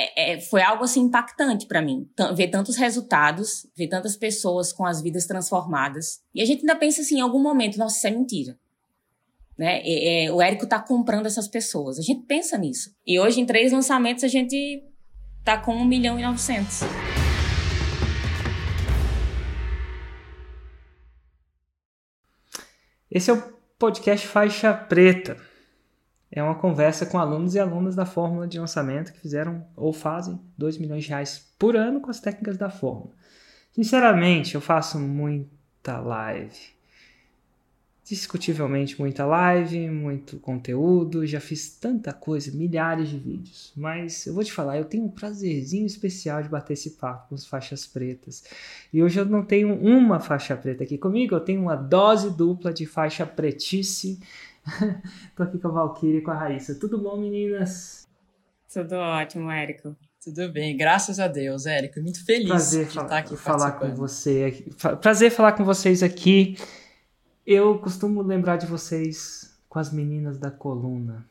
é, é, foi algo assim impactante para mim. Ver tantos resultados, ver tantas pessoas com as vidas transformadas. E a gente ainda pensa assim, em algum momento, nossa, isso é mentira. Né? É, o Érico tá comprando essas pessoas. A gente pensa nisso. E hoje, em três lançamentos, a gente tá com 1 milhão e 900. Esse é o podcast Faixa Preta. É uma conversa com alunos e alunas da fórmula de lançamento que fizeram ou fazem 2 milhões de reais por ano com as técnicas da fórmula. Sinceramente, eu faço muita live discutivelmente muita live, muito conteúdo, já fiz tanta coisa, milhares de vídeos. Mas eu vou te falar, eu tenho um prazerzinho especial de bater esse papo com as faixas pretas. E hoje eu não tenho uma faixa preta aqui comigo, eu tenho uma dose dupla de faixa pretice. Tô aqui com a Valkyrie e com a Raíssa. Tudo bom, meninas? Tudo ótimo, Érico. Tudo bem, graças a Deus, Érico. Muito feliz Prazer de estar aqui falar com você. Prazer falar com vocês aqui. Eu costumo lembrar de vocês com as meninas da coluna.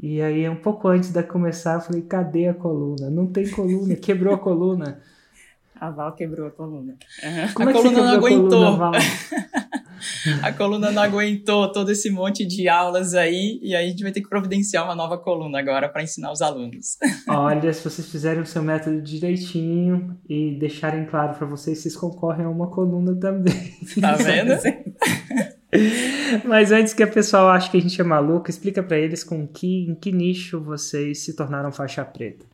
E aí, um pouco antes de começar, eu falei: cadê a coluna? Não tem coluna, quebrou a coluna. A Val quebrou a coluna. Uhum. Como a é coluna não aguentou. A coluna, a coluna não aguentou todo esse monte de aulas aí, e aí a gente vai ter que providenciar uma nova coluna agora para ensinar os alunos. Olha, se vocês fizerem o seu método direitinho e deixarem claro para vocês, vocês concorrem a uma coluna também. Tá vendo? Mas antes que o pessoal ache que a gente é maluco, explica para eles com que, em que nicho vocês se tornaram faixa preta.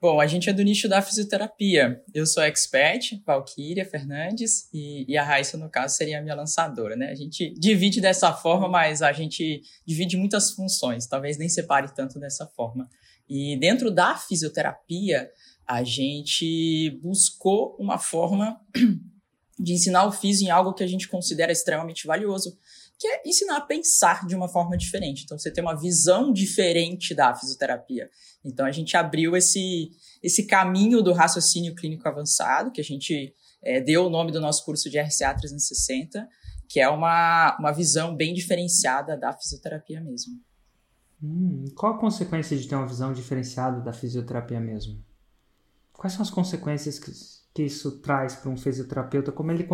Bom, a gente é do nicho da fisioterapia. Eu sou expert, Valquíria Fernandes, e, e, a Raíssa, no caso, seria a minha lançadora, né? A gente divide dessa forma, mas a gente divide muitas funções, talvez nem separe tanto dessa forma. E dentro da fisioterapia, a gente buscou uma forma de ensinar o físico em algo que a gente considera extremamente valioso, que é ensinar a pensar de uma forma diferente. Então, você tem uma visão diferente da fisioterapia. Então, a gente abriu esse, esse caminho do raciocínio clínico avançado, que a gente é, deu o nome do nosso curso de RCA 360, que é uma, uma visão bem diferenciada da fisioterapia mesmo. Hum, qual a consequência de ter uma visão diferenciada da fisioterapia mesmo? Quais são as consequências que, que isso traz para um fisioterapeuta? Como ele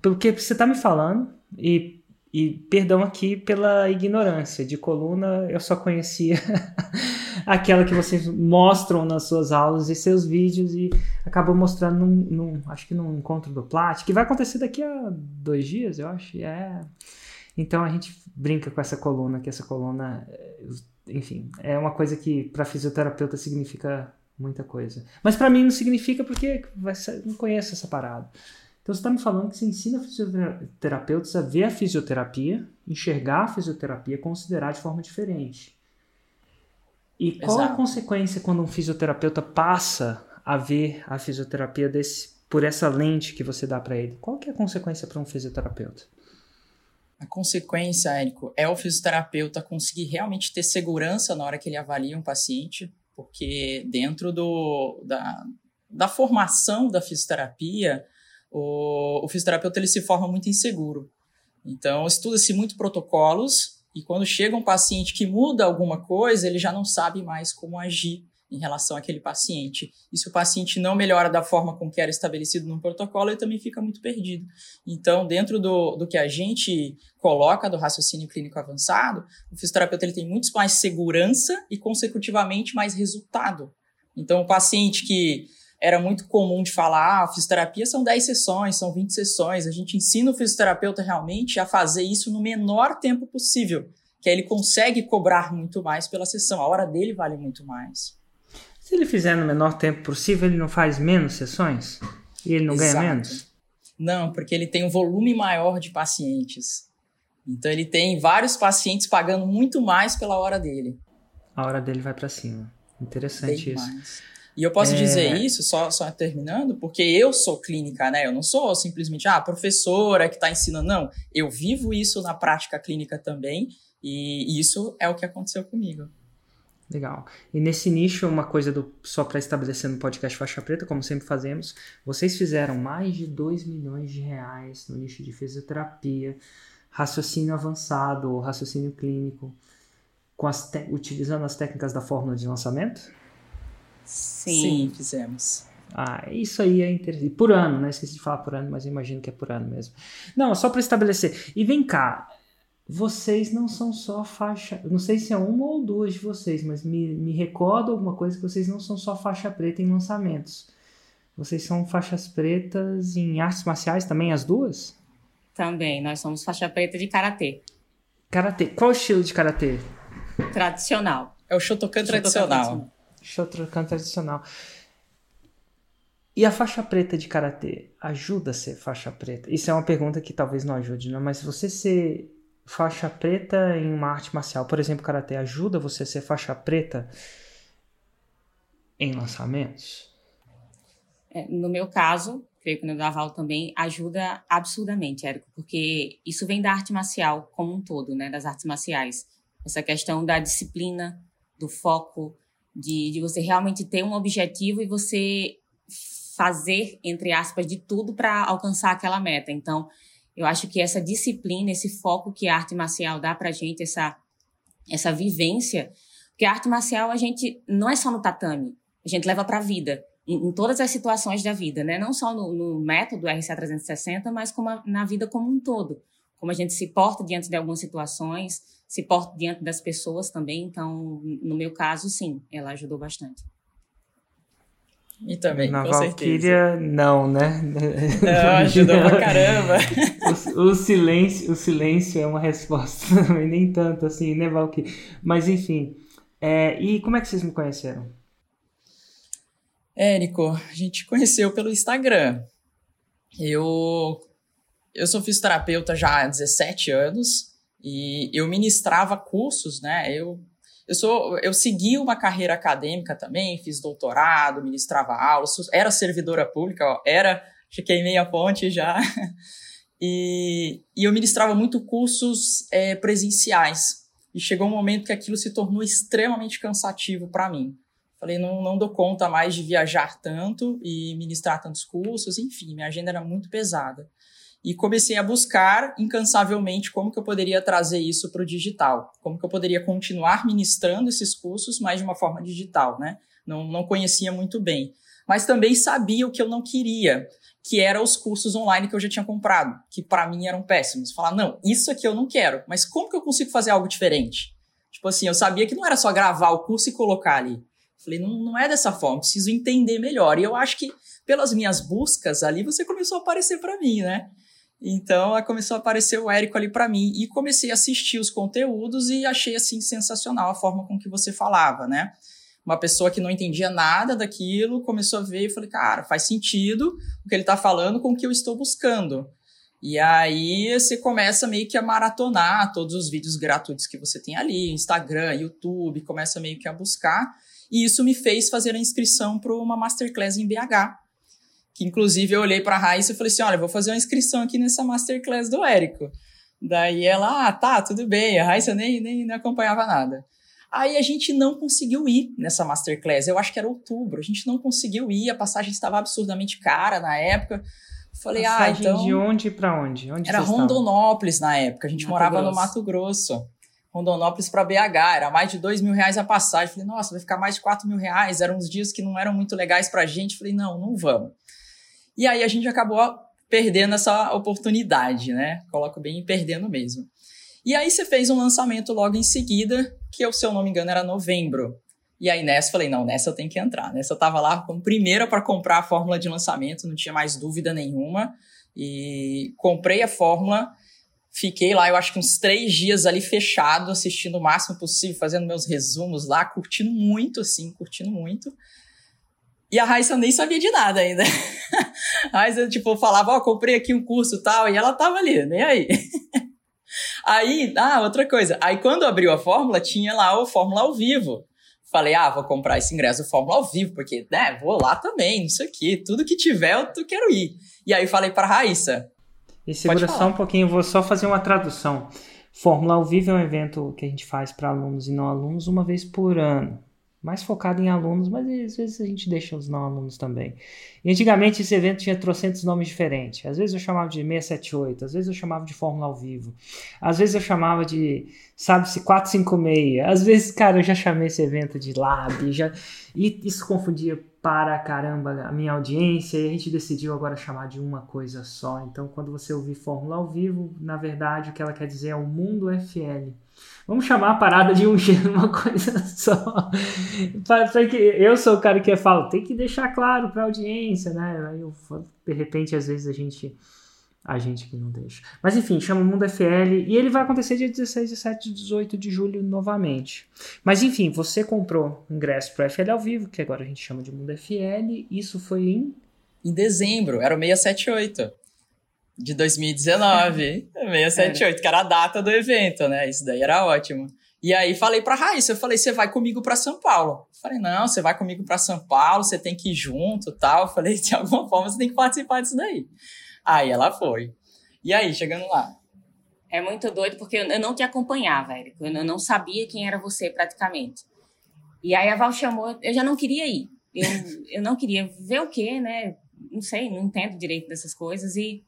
pelo que você está me falando e e perdão aqui pela ignorância. De coluna eu só conhecia aquela que vocês mostram nas suas aulas e seus vídeos e acabou mostrando num, num, acho que num encontro do Plat, que vai acontecer daqui a dois dias, eu acho. É. Então a gente brinca com essa coluna, que essa coluna, enfim, é uma coisa que para fisioterapeuta significa muita coisa. Mas para mim não significa porque não conheço essa parada. Então você está me falando que você ensina fisioterapeutas a ver a fisioterapia, enxergar a fisioterapia, considerar de forma diferente. E qual Exato. a consequência quando um fisioterapeuta passa a ver a fisioterapia desse, por essa lente que você dá para ele? Qual que é a consequência para um fisioterapeuta? A consequência, Érico, é o fisioterapeuta conseguir realmente ter segurança na hora que ele avalia um paciente, porque dentro do, da, da formação da fisioterapia, o, o fisioterapeuta ele se forma muito inseguro. Então, estuda-se muito protocolos e quando chega um paciente que muda alguma coisa, ele já não sabe mais como agir em relação àquele paciente. E se o paciente não melhora da forma com que era estabelecido no protocolo, ele também fica muito perdido. Então, dentro do, do que a gente coloca do raciocínio clínico avançado, o fisioterapeuta ele tem muito mais segurança e, consecutivamente, mais resultado. Então, o paciente que era muito comum de falar, ah, fisioterapia são 10 sessões, são 20 sessões. A gente ensina o fisioterapeuta realmente a fazer isso no menor tempo possível, que aí ele consegue cobrar muito mais pela sessão. A hora dele vale muito mais. Se ele fizer no menor tempo possível, ele não faz menos sessões? E ele não Exato. ganha menos? Não, porque ele tem um volume maior de pacientes. Então ele tem vários pacientes pagando muito mais pela hora dele. A hora dele vai para cima. Interessante Bem isso. Mais. E eu posso é... dizer isso, só, só terminando, porque eu sou clínica, né? Eu não sou simplesmente, ah, professora que está ensinando. Não, eu vivo isso na prática clínica também, e isso é o que aconteceu comigo. Legal. E nesse nicho, uma coisa do só para estabelecer no podcast Faixa Preta, como sempre fazemos, vocês fizeram mais de 2 milhões de reais no nicho de fisioterapia, raciocínio avançado, raciocínio clínico, com as utilizando as técnicas da fórmula de lançamento? Sim, Sim fizemos. Ah, isso aí é interessante. Por ano, né? Esqueci de falar por ano, mas eu imagino que é por ano mesmo. Não, só para estabelecer. E vem cá, vocês não são só faixa. Não sei se é uma ou duas de vocês, mas me, me recordo alguma coisa que vocês não são só faixa preta em lançamentos. Vocês são faixas pretas em artes marciais também, as duas? Também, nós somos faixa preta de karatê. Karatê. Qual o estilo de karatê? Tradicional. É o Shotokan tradicional. Shotokan tradicional. E a faixa preta de karatê ajuda a ser faixa preta? Isso é uma pergunta que talvez não ajude, não, mas você ser faixa preta em uma arte marcial, por exemplo, karatê, ajuda você a ser faixa preta em lançamentos? É, no meu caso, creio que no Naval também, ajuda absurdamente, Érico, porque isso vem da arte marcial como um todo, né, das artes marciais. Essa questão da disciplina, do foco, de, de você realmente ter um objetivo e você fazer, entre aspas, de tudo para alcançar aquela meta. Então, eu acho que essa disciplina, esse foco que a arte marcial dá para gente, essa, essa vivência, porque a arte marcial a gente não é só no tatame, a gente leva para a vida, em, em, todas as situações da vida, né? Não só no, no método RCA 360, mas como a, na vida como um todo. Como a gente se porta diante de algumas situações, se porta diante das pessoas também. Então, no meu caso, sim, ela ajudou bastante. E também, Na com Valkyria, certeza. não, né? Não, ajudou pra caramba. o, o, silêncio, o silêncio é uma resposta, e nem tanto assim, né, Valkyria? Mas enfim. É, e como é que vocês me conheceram? Érico, a gente conheceu pelo Instagram. Eu, eu sou fisioterapeuta já há 17 anos e eu ministrava cursos, né? Eu eu sou, eu segui uma carreira acadêmica também, fiz doutorado, ministrava aulas, era servidora pública, ó, era, fiquei meia ponte já. E, e eu ministrava muito cursos é, presenciais. E chegou um momento que aquilo se tornou extremamente cansativo para mim. Falei, não, não dou conta mais de viajar tanto e ministrar tantos cursos, enfim, minha agenda era muito pesada e comecei a buscar incansavelmente como que eu poderia trazer isso para o digital, como que eu poderia continuar ministrando esses cursos, mas de uma forma digital, né? Não, não conhecia muito bem, mas também sabia o que eu não queria, que eram os cursos online que eu já tinha comprado, que para mim eram péssimos. Falar, não, isso aqui eu não quero, mas como que eu consigo fazer algo diferente? Tipo assim, eu sabia que não era só gravar o curso e colocar ali. Falei, não, não é dessa forma, preciso entender melhor. E eu acho que pelas minhas buscas ali, você começou a aparecer para mim, né? Então, começou a aparecer o Érico ali para mim e comecei a assistir os conteúdos e achei assim sensacional a forma com que você falava, né? Uma pessoa que não entendia nada daquilo começou a ver e falei, cara, faz sentido o que ele está falando com o que eu estou buscando. E aí você começa meio que a maratonar todos os vídeos gratuitos que você tem ali, Instagram, YouTube, começa meio que a buscar. E isso me fez fazer a inscrição para uma masterclass em BH, que inclusive eu olhei para a Raíssa e falei assim: olha, vou fazer uma inscrição aqui nessa masterclass do Érico. Daí ela, ah, tá, tudo bem. A Raíssa nem, nem, nem acompanhava nada. Aí a gente não conseguiu ir nessa masterclass. Eu acho que era outubro. A gente não conseguiu ir. A passagem estava absurdamente cara na época. Falei, passagem ah, então. De onde para onde? onde era Rondonópolis na época. A gente Mato morava Grosso. no Mato Grosso. Rondonópolis para BH. Era mais de dois mil reais a passagem. Falei, nossa, vai ficar mais de quatro mil reais. Eram uns dias que não eram muito legais pra gente. Falei, não, não vamos. E aí a gente acabou perdendo essa oportunidade, né? Coloco bem perdendo mesmo. E aí você fez um lançamento logo em seguida, que se eu não me engano era novembro. E aí nessa eu falei, não, nessa eu tenho que entrar. Nessa eu tava lá como primeira para comprar a fórmula de lançamento, não tinha mais dúvida nenhuma. E comprei a fórmula, fiquei lá, eu acho que uns três dias ali fechado, assistindo o máximo possível, fazendo meus resumos lá, curtindo muito, assim, curtindo muito. E a Raíssa nem sabia de nada ainda. A Raíssa, tipo, falava, ó, oh, comprei aqui um curso e tal, e ela tava ali, nem aí. Aí, ah, outra coisa. Aí quando abriu a fórmula, tinha lá o Fórmula ao vivo. Falei, ah, vou comprar esse ingresso do Fórmula ao vivo, porque, né, vou lá também, isso aqui, tudo que tiver eu quero ir. E aí falei pra Raíssa. E segura só um pouquinho, vou só fazer uma tradução. Fórmula ao vivo é um evento que a gente faz para alunos e não alunos uma vez por ano. Mais focado em alunos, mas às vezes a gente deixa os não alunos também. E antigamente esse evento tinha trocentos nomes diferentes. Às vezes eu chamava de 678, às vezes eu chamava de Fórmula ao Vivo, às vezes eu chamava de, sabe-se, 456, às vezes, cara, eu já chamei esse evento de Lab, já... e isso confundia para caramba a minha audiência e a gente decidiu agora chamar de uma coisa só. Então, quando você ouvir Fórmula ao Vivo, na verdade o que ela quer dizer é o Mundo FL. Vamos chamar a parada de um gênero, uma coisa só. Que eu sou o cara que fala, tem que deixar claro para a audiência, né? Aí eu, de repente, às vezes a gente a gente que não deixa. Mas enfim, chama o Mundo FL e ele vai acontecer dia 16, 17 e 18 de julho novamente. Mas enfim, você comprou ingresso para FL ao vivo, que agora a gente chama de Mundo FL. Isso foi em em dezembro, era o 678 de 2019. 678, que era a data do evento, né? Isso daí era ótimo. E aí falei pra Raíssa, eu falei, você vai comigo para São Paulo. Eu falei, não, você vai comigo para São Paulo, você tem que ir junto tal. Eu falei, de alguma forma você tem que participar disso daí. Aí ela foi. E aí, chegando lá? É muito doido, porque eu não te acompanhava, Érico. Eu não sabia quem era você praticamente. E aí a Val chamou, eu já não queria ir. Eu, eu não queria ver o quê, né? Não sei, não entendo direito dessas coisas. E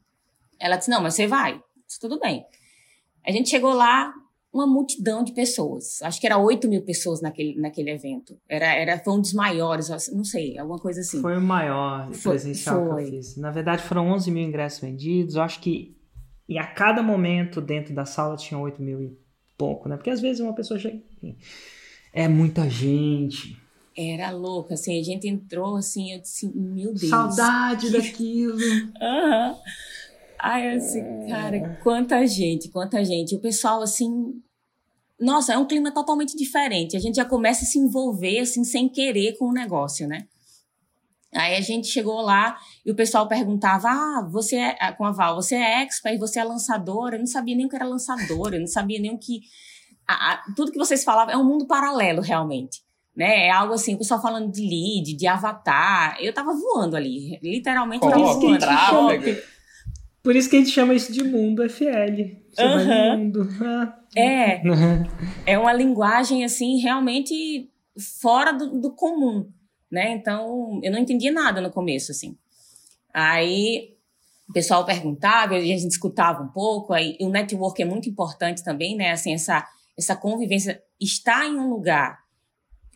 ela disse: Não, mas você vai. Disse, Tudo bem. A gente chegou lá, uma multidão de pessoas. Acho que era 8 mil pessoas naquele, naquele evento. Era, era, foi um dos maiores, não sei, alguma coisa assim. Foi o maior presencial foi. que eu fiz. Na verdade, foram 11 mil ingressos vendidos. Eu acho que e a cada momento dentro da sala tinha 8 mil e pouco, né? Porque às vezes uma pessoa chega. É muita gente. Era louco, assim, a gente entrou assim, eu disse, meu Deus. Saudade daquilo. Aham. uhum. Ai, assim, cara, quanta gente, quanta gente. O pessoal, assim. Nossa, é um clima totalmente diferente. A gente já começa a se envolver, assim, sem querer com o negócio, né? Aí a gente chegou lá e o pessoal perguntava: Ah, você é. Ah, com a Val, você é expert, você é lançadora. Eu não sabia nem o que era lançadora, eu não sabia nem o que. A, a, tudo que vocês falavam é um mundo paralelo, realmente. Né? É algo assim, o pessoal falando de lead, de avatar. Eu tava voando ali, literalmente. Oh, eu tava voando. Por isso que a gente chama isso de mundo FL. Você uhum. vai mundo. Ah. É. é uma linguagem, assim, realmente fora do, do, comum, né? Então, eu não entendia nada no começo, assim. Aí, o pessoal perguntava, a gente escutava um pouco, aí o network é muito importante também, né? Assim, essa, essa convivência, estar em um lugar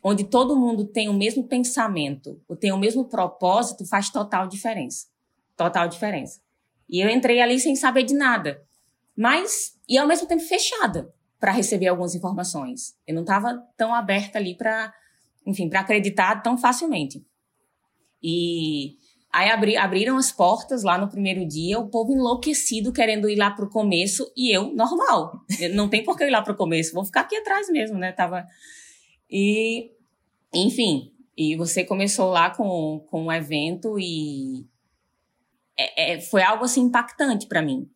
onde todo mundo tem o mesmo pensamento, ou tem o mesmo propósito, faz total diferença. Total diferença. E eu entrei ali sem saber de nada. Mas, e ao mesmo tempo fechada para receber algumas informações. Eu não estava tão aberta ali para, enfim, para acreditar tão facilmente. E aí abri, abriram as portas lá no primeiro dia, o povo enlouquecido querendo ir lá para o começo e eu, normal. Não tem por que ir lá para o começo, vou ficar aqui atrás mesmo, né? Tava. E, enfim, e você começou lá com, com um evento e é, é, foi algo assim impactante para mim.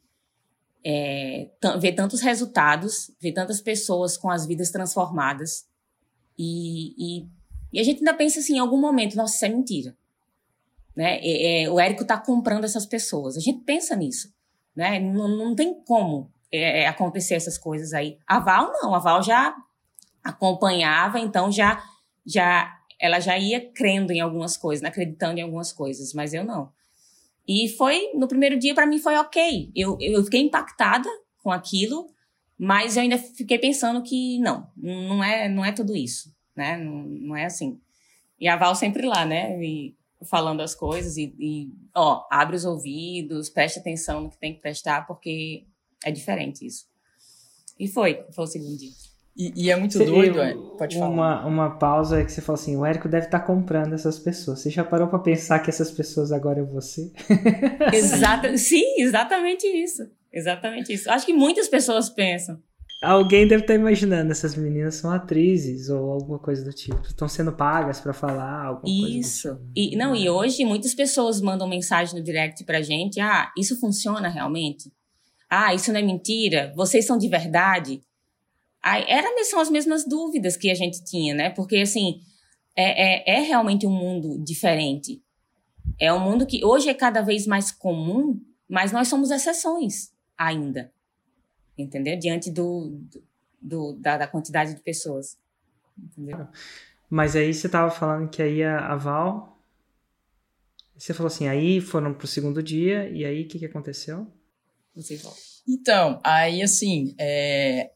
É, ver tantos resultados, ver tantas pessoas com as vidas transformadas. E, e, e, a gente ainda pensa assim, em algum momento, nossa, isso é mentira. Né? É, é o Érico está comprando essas pessoas. A gente pensa nisso. Né? Não, não tem como é, acontecer essas coisas aí. A Val não, a Val já acompanhava, então já, já ela já ia crendo em algumas coisas, acreditando em algumas coisas, mas eu não. E foi, no primeiro dia, para mim foi ok. Eu, eu fiquei impactada com aquilo, mas eu ainda fiquei pensando que não, não é, não é tudo isso, né? Não, não é assim. E a Val sempre lá, né? E falando as coisas e, e, ó, abre os ouvidos, preste atenção no que tem que prestar, porque é diferente isso. E foi, foi o segundo dia. E, e, é muito doido, eu, é. pode falar. Uma, uma pausa é que você falou assim: o Érico deve estar tá comprando essas pessoas. Você já parou para pensar que essas pessoas agora é você? Exato, sim, exatamente isso. Exatamente isso. Acho que muitas pessoas pensam. Alguém deve estar tá imaginando, essas meninas são atrizes ou alguma coisa do tipo. Estão sendo pagas para falar alguma isso. coisa. Isso. E, não, e hoje muitas pessoas mandam mensagem no direct pra gente: ah, isso funciona realmente? Ah, isso não é mentira? Vocês são de verdade? Aí, era, são as mesmas dúvidas que a gente tinha, né? Porque, assim, é, é, é realmente um mundo diferente. É um mundo que hoje é cada vez mais comum, mas nós somos exceções ainda. Entendeu? Diante do, do da, da, quantidade de pessoas. Entendeu? Mas aí você tava falando que aí a, a Val. Você falou assim, aí foram pro segundo dia, e aí o que, que aconteceu? Você volta. Então, aí assim, é,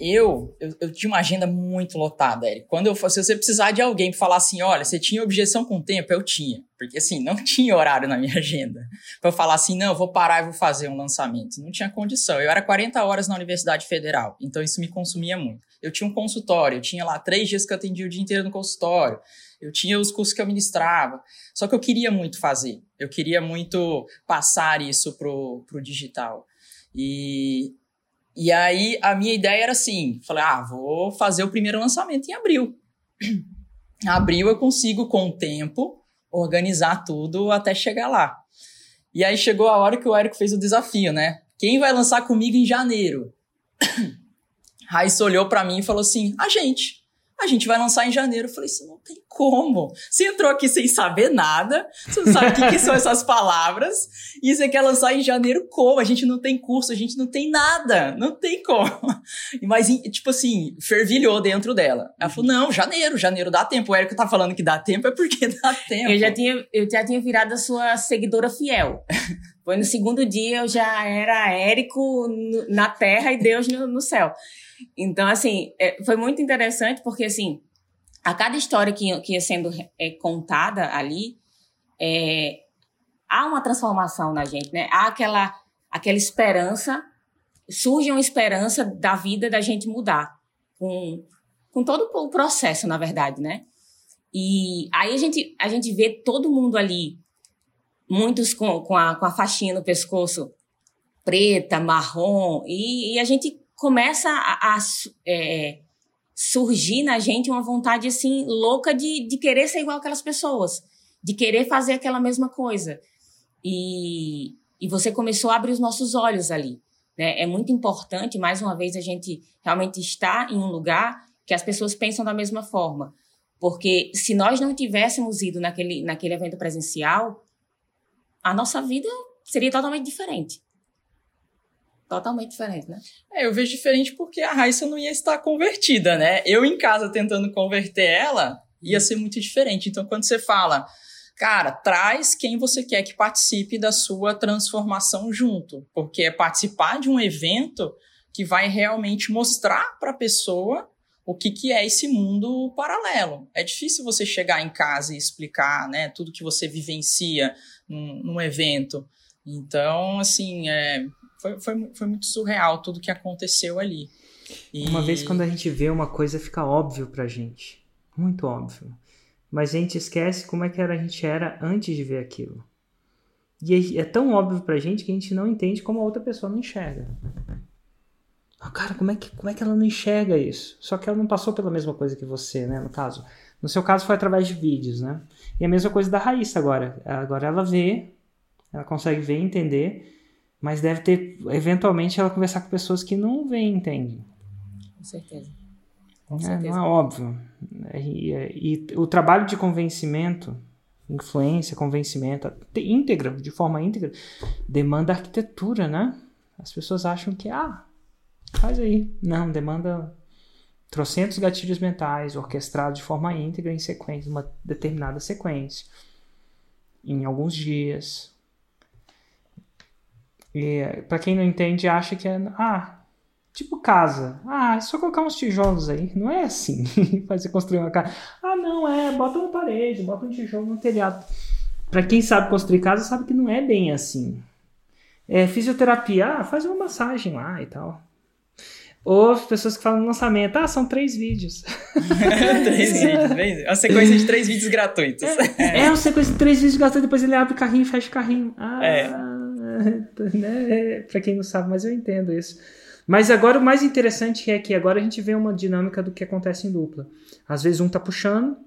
eu, eu, eu, tinha uma agenda muito lotada, Eric. Quando eu se você precisar de alguém para falar assim, olha, você tinha objeção com o tempo, eu tinha. Porque assim, não tinha horário na minha agenda. para falar assim, não, vou parar e vou fazer um lançamento. Não tinha condição. Eu era 40 horas na Universidade Federal, então isso me consumia muito. Eu tinha um consultório, eu tinha lá três dias que eu atendia o dia inteiro no consultório. Eu tinha os cursos que eu ministrava. Só que eu queria muito fazer. Eu queria muito passar isso pro, pro digital. E e aí a minha ideia era assim, falei, ah, vou fazer o primeiro lançamento em abril. Abril eu consigo com o tempo organizar tudo até chegar lá. E aí chegou a hora que o Érico fez o desafio, né? Quem vai lançar comigo em janeiro? Raíssa olhou para mim e falou assim: "A gente" a gente vai lançar em janeiro. Eu falei, isso não tem como. Você entrou aqui sem saber nada, você não sabe o que, que, são essas palavras, e você quer lançar em janeiro como? A gente não tem curso, a gente não tem nada, não tem como. Mas, tipo assim, fervilhou dentro dela. Ela falou, não, janeiro, janeiro dá tempo. O Érico tá falando que dá tempo, é porque dá tempo. Eu já tinha, eu já tinha virado a sua seguidora fiel. Foi no segundo dia, eu já era Érico na terra e Deus no, no céu. Então, assim, é, foi muito interessante porque, assim, a cada história que, que ia sendo é, contada ali, é, há uma transformação na gente, né? Há aquela, aquela esperança, surge uma esperança da vida da gente mudar com, com todo o processo, na verdade, né? E aí a gente, a gente vê todo mundo ali, muitos com, com, a, com a faixinha no pescoço preta, marrom, e, e a gente começa a, a é, surgir na gente uma vontade assim louca de, de querer ser igual aquelas pessoas, de querer fazer aquela mesma coisa. E, e você começou a abrir os nossos olhos ali. Né? É muito importante, mais uma vez, a gente realmente estar em um lugar que as pessoas pensam da mesma forma. Porque se nós não tivéssemos ido naquele, naquele evento presencial, a nossa vida seria totalmente diferente totalmente diferente, né? É, eu vejo diferente porque a Raíssa não ia estar convertida, né? Eu em casa tentando converter ela, ia ser muito diferente. Então, quando você fala, cara, traz quem você quer que participe da sua transformação junto, porque é participar de um evento que vai realmente mostrar para a pessoa o que, que é esse mundo paralelo. É difícil você chegar em casa e explicar né, tudo que você vivencia num, num evento. Então, assim, é, foi, foi, foi muito surreal tudo que aconteceu ali. E... Uma vez quando a gente vê uma coisa, fica óbvio pra gente. Muito óbvio. Mas a gente esquece como é que era, a gente era antes de ver aquilo. E é, é tão óbvio pra gente que a gente não entende como a outra pessoa não enxerga. Ah, cara, como é, que, como é que ela não enxerga isso? Só que ela não passou pela mesma coisa que você, né? No caso. No seu caso foi através de vídeos, né? E a mesma coisa da Raíssa agora. Agora ela vê, ela consegue ver entender mas deve ter, eventualmente, ela conversar com pessoas que não veem, entendem. Com certeza. Com é, certeza. Não é óbvio. E, e, o trabalho de convencimento, influência, convencimento, íntegra, de forma íntegra, demanda arquitetura, né? As pessoas acham que, ah, faz aí. Não, demanda trocentos gatilhos mentais orquestrados de forma íntegra em sequência, uma determinada sequência. Em alguns dias, e para quem não entende, acha que é. Ah, tipo casa. Ah, é só colocar uns tijolos aí. Não é assim. Fazer construir uma casa. Ah, não, é. Bota uma parede, bota um tijolo no telhado. Para quem sabe construir casa, sabe que não é bem assim. É, fisioterapia, ah, faz uma massagem lá e tal. Ou as pessoas que falam no lançamento, ah, são três vídeos. três vídeos, três, uma sequência de três vídeos gratuitos. É, é uma sequência de três vídeos gratuitos, depois ele abre o carrinho e fecha o carrinho. Ah, é. né? Para quem não sabe, mas eu entendo isso. Mas agora o mais interessante é que agora a gente vê uma dinâmica do que acontece em dupla. Às vezes um tá puxando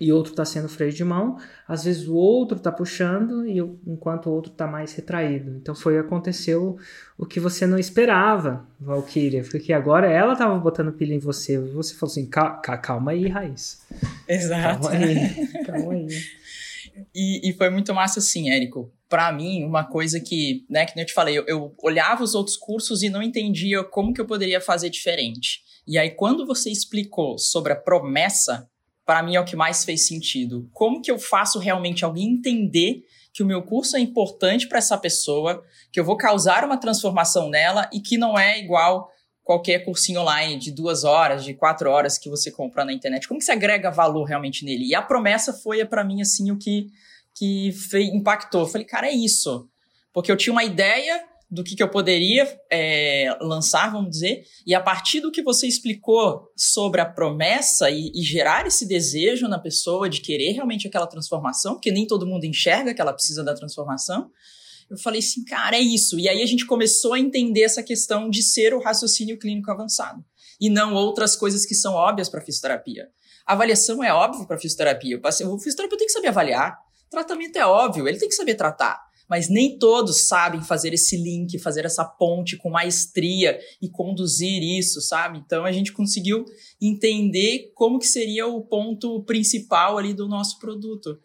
e outro tá sendo freio de mão, às vezes o outro tá puxando e enquanto o outro tá mais retraído. Então foi aconteceu o que você não esperava, Valkyria, porque agora ela tava botando pilha em você, você falou assim: "Calma aí, Raiz". Exato. Calma aí. Calma aí. E, e foi muito massa assim, Érico para mim, uma coisa que, né, que eu te falei, eu, eu, olhava os outros cursos e não entendia como que eu poderia fazer diferente. E aí, quando você explicou sobre a promessa, para mim é o que mais fez sentido. Como que eu faço realmente alguém entender que o meu curso é importante para essa pessoa, que eu vou causar uma transformação nela e que não é igual qualquer cursinho online de duas horas, de quatro horas que você compra na internet. Como que você agrega valor realmente nele? E a promessa foi para mim assim o que que impactou. Eu falei, cara, é isso, porque eu tinha uma ideia do que, que eu poderia é, lançar, vamos dizer, e a partir do que você explicou sobre a promessa e, e, gerar esse desejo na pessoa de querer realmente aquela transformação, porque nem todo mundo enxerga que ela precisa da transformação, eu falei assim, cara, é isso. E aí a gente começou a entender essa questão de ser o raciocínio clínico avançado e não outras coisas que são óbvias para fisioterapia. A avaliação é óbvia para fisioterapia. O fisioterapeuta tem que saber avaliar. Tratamento é óbvio, ele tem que saber tratar mas nem todos sabem fazer esse link, fazer essa ponte com maestria e conduzir isso, sabe? Então a gente conseguiu entender como que seria o ponto principal ali do nosso produto.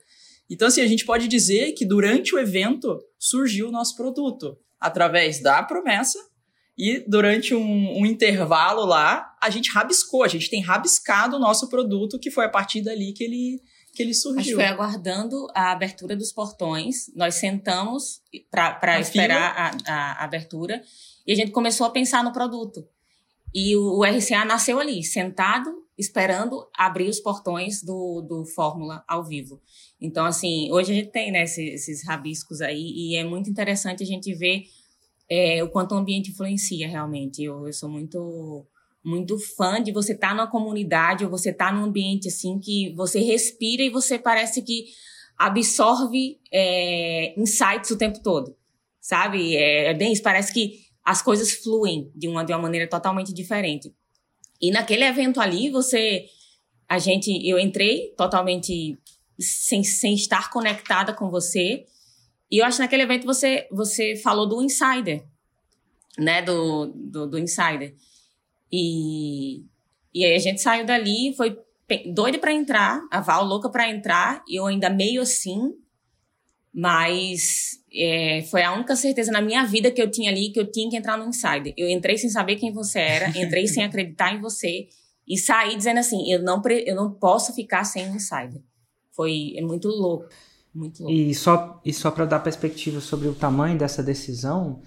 Então assim, a gente pode dizer que durante o evento surgiu o nosso produto através da promessa e durante um, um, intervalo lá, a gente rabiscou, a gente tem rabiscado o nosso produto, que foi a partir dali que ele, que ele surgiu. Acho que foi aguardando a abertura dos portões. Nós sentamos para esperar a, a, abertura e a gente começou a pensar no produto. E o, o, RCA nasceu ali, sentado, esperando abrir os portões do, do Fórmula ao vivo. Então, assim, hoje a gente tem né, esses, esses rabiscos aí e é muito interessante a gente ver é, o quanto o ambiente influencia realmente. Eu, eu sou muito muito fã de você estar tá numa comunidade ou você estar tá num ambiente assim que você respira e você parece que absorve é, insights o tempo todo, sabe? É, é, bem isso, parece que as coisas fluem de uma, de uma maneira totalmente diferente. E naquele evento ali, você, a gente, eu entrei totalmente sem, sem estar conectada com você. E eu acho que naquele evento você, você falou do insider, né? Do, do, do insider. E, e aí a gente saiu dali, foi doida para entrar, a Val louca para entrar, eu ainda meio assim, mas é, foi a única certeza na minha vida que eu tinha ali que eu tinha que entrar no Insider. Eu entrei sem saber quem você era, entrei sem acreditar em você e saí dizendo assim, eu não, eu não posso ficar sem o Insider. Foi é muito louco, muito louco. E só, e só para dar perspectiva sobre o tamanho dessa decisão,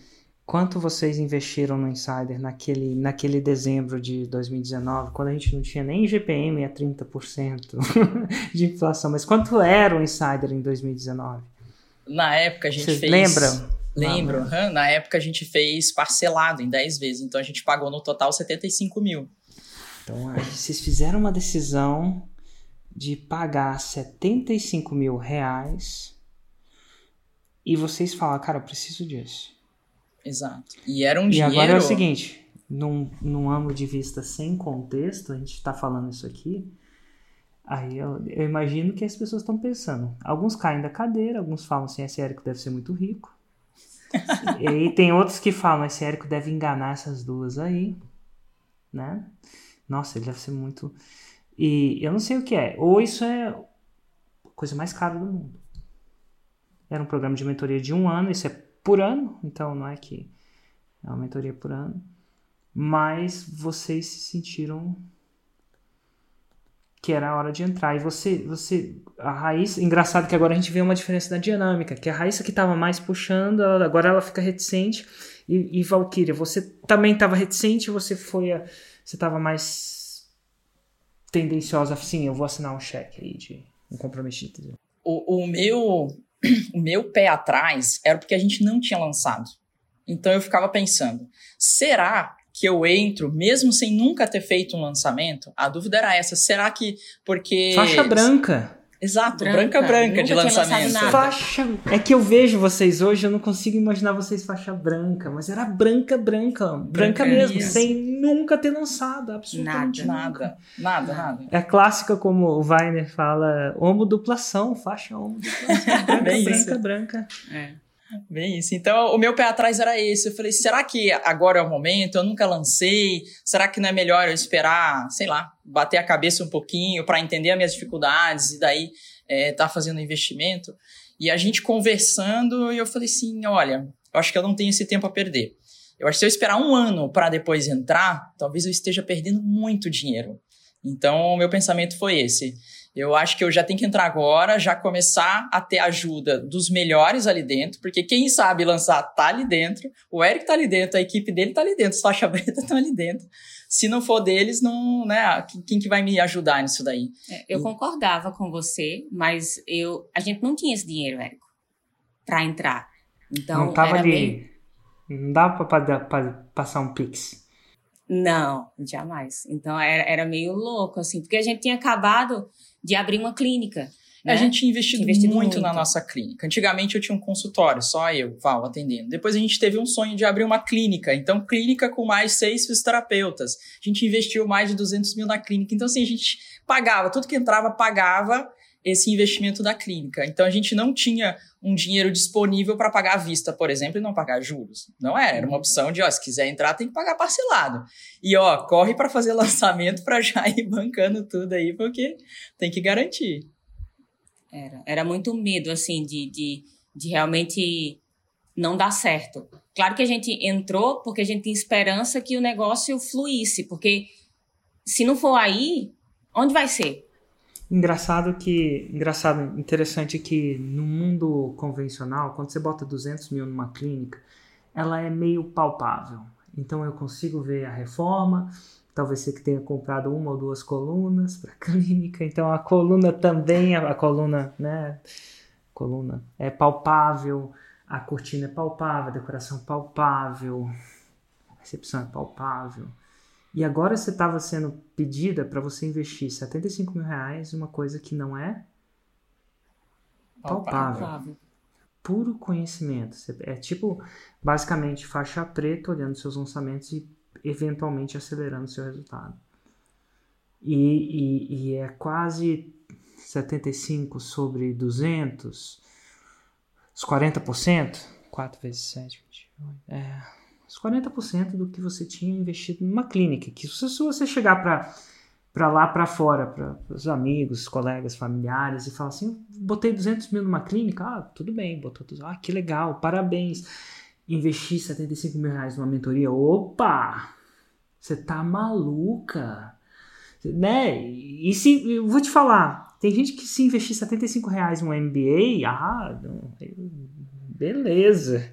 Quanto vocês investiram no Insider naquele, naquele dezembro de 2019, quando a gente não tinha nem GPM a 30% de inflação? Mas quanto era o Insider em 2019? Na época a gente Vocês fez. Lembram? Lembro. Uhum. Na época a gente fez parcelado em 10 vezes, então a gente pagou no total 75 mil. Então vocês fizeram uma decisão de pagar 75 mil reais e vocês falam, cara, eu preciso disso. Exato. E era um e dinheiro... E agora é o seguinte, num, num ângulo de vista sem contexto, a gente está falando isso aqui, aí eu, eu imagino que as pessoas estão pensando. Alguns caem da cadeira, alguns falam assim, esse Érico deve ser muito rico. e aí tem outros que falam, esse Érico deve enganar essas duas aí, né? Nossa, ele deve ser muito... E eu não sei o que é. Ou isso é a coisa mais cara do mundo. Era um programa de mentoria de um ano, isso é por ano, então não é que é uma mentoria por ano, mas vocês se sentiram que era a hora de entrar. E você, você, a Raíssa, engraçado que agora a gente vê uma diferença na dinâmica, que a Raíssa que estava mais puxando, agora ela fica reticente. E, e Valkyria, você também estava reticente, você foi, a, você estava mais tendenciosa, sim, eu vou assinar um cheque aí de um compromisso. O, o meu o meu pé atrás era porque a gente não tinha lançado. Então eu ficava pensando, será que eu entro mesmo sem nunca ter feito um lançamento? A dúvida era essa, será que porque faixa branca Exato, branca branca, branca de lançamento. Faixa. É que eu vejo vocês hoje, eu não consigo imaginar vocês faixa branca, mas era branca, branca. Branca, branca mesmo, isso. sem nunca ter lançado. Absolutamente nada. Nada, nada, nada. É clássica, como o Weiner fala, homoduplação, faixa homoduplação. branca, Bem branca, isso. branca. É. Bem isso. Então, o meu pé atrás era esse. Eu falei, será que agora é o momento? Eu nunca lancei. Será que não é melhor eu esperar, sei lá, bater a cabeça um pouquinho para entender as minhas dificuldades e daí é, tá fazendo investimento? E a gente conversando, e eu falei assim, olha, eu acho que eu não tenho esse tempo a perder. Eu acho que se eu esperar um ano para depois entrar, talvez eu esteja perdendo muito dinheiro. Então, o meu pensamento foi esse. Eu acho que eu já tenho que entrar agora, já começar a ter ajuda dos melhores ali dentro, porque quem sabe lançar tá ali dentro, o Eric tá ali dentro, a equipe dele tá ali dentro, os faixa preta estão ali dentro. Se não for deles, não, né? Quem que vai me ajudar nisso daí? É, eu e... concordava com você, mas eu, a gente não tinha esse dinheiro, Érico, para entrar. Então, não tava ali. Bem... Não dava para passar um pix. Não, jamais. Então era, era meio louco, assim, porque a gente tinha acabado de abrir uma clínica. Né? A gente investido muito, muito, na nossa clínica. Antigamente eu tinha um consultório, só eu, Val, atendendo. Depois a gente teve um sonho de abrir uma clínica. Então, clínica com mais seis fisioterapeutas. A gente investiu mais de 200 mil na clínica. Então, assim, a gente pagava, tudo que entrava, pagava esse investimento da clínica. Então a gente não tinha um dinheiro disponível para pagar à vista, por exemplo, e não pagar juros. Não era, era uma opção de, ó, se quiser entrar tem que pagar parcelado. E ó, corre para fazer lançamento para já ir bancando tudo aí, porque tem que garantir. Era, era muito medo assim de, de, de realmente não dar certo. Claro que a gente entrou porque a gente tinha esperança que o negócio fluísse, porque se não for aí, onde vai ser? Engraçado que, engraçado, interessante que no mundo convencional, quando você bota 200 mil numa clínica, ela é meio palpável. Então eu consigo ver a reforma, talvez você que tenha comprado uma ou duas colunas para a clínica, então a coluna também, a, a coluna, né, coluna é palpável, a cortina é palpável, a decoração é palpável, a recepção é palpável. E agora você estava sendo pedida para você investir 75 mil reais em uma coisa que não é palpável. palpável. Puro conhecimento. É tipo, basicamente, faixa preta olhando seus lançamentos e eventualmente acelerando seu resultado. E, e, e é quase 75 sobre 200, os 40%, 4 vezes 7, 28, é os 40% do que você tinha investido numa clínica. Que se você chegar para para lá para fora, para os amigos, colegas, familiares e falar assim, botei 200 mil numa clínica, ah, tudo bem, botou tudo, ah, que legal, parabéns. Investi 75 mil reais numa mentoria, opa, você tá maluca, né? E se, eu vou te falar, tem gente que se investir 75 reais num MBA, ah, beleza.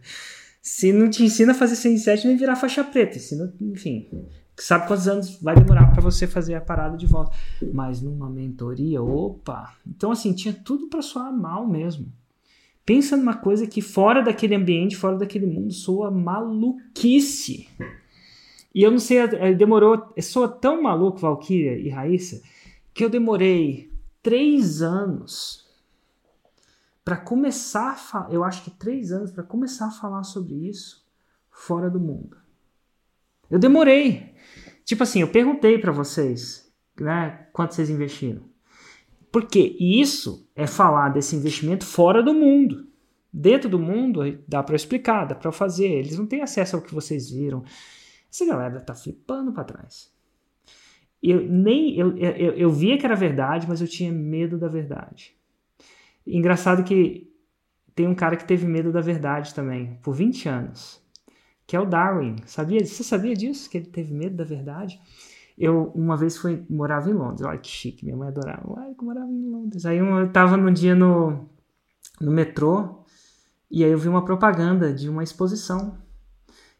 Se não te ensina a fazer 107, vai virar faixa preta. Ensina, enfim, sabe quantos anos vai demorar para você fazer a parada de volta. Mas numa mentoria, opa! Então, assim, tinha tudo para soar mal mesmo. Pensa numa coisa que fora daquele ambiente, fora daquele mundo, soa maluquice. E eu não sei, eh, demorou, soa tão maluco, Valkyria e Raíssa, que eu demorei três anos para começar, a eu acho que três anos para começar a falar sobre isso fora do mundo. Eu demorei. Tipo assim, eu perguntei para vocês, né, quanto vocês investiram. Porque isso é falar desse investimento fora do mundo. Dentro do mundo, dá para explicar, dá para fazer. Eles não têm acesso ao que vocês viram. Essa galera tá flipando para trás. Eu nem eu, eu, eu via que era verdade, mas eu tinha medo da verdade. Engraçado que tem um cara que teve medo da verdade também, por 20 anos, que é o Darwin. Sabia? Você sabia disso? Que ele teve medo da verdade? Eu uma vez fui morava em Londres. Olha que chique, minha mãe adorava. Ai, que morava em Londres. Aí eu tava num dia no, no metrô e aí eu vi uma propaganda de uma exposição.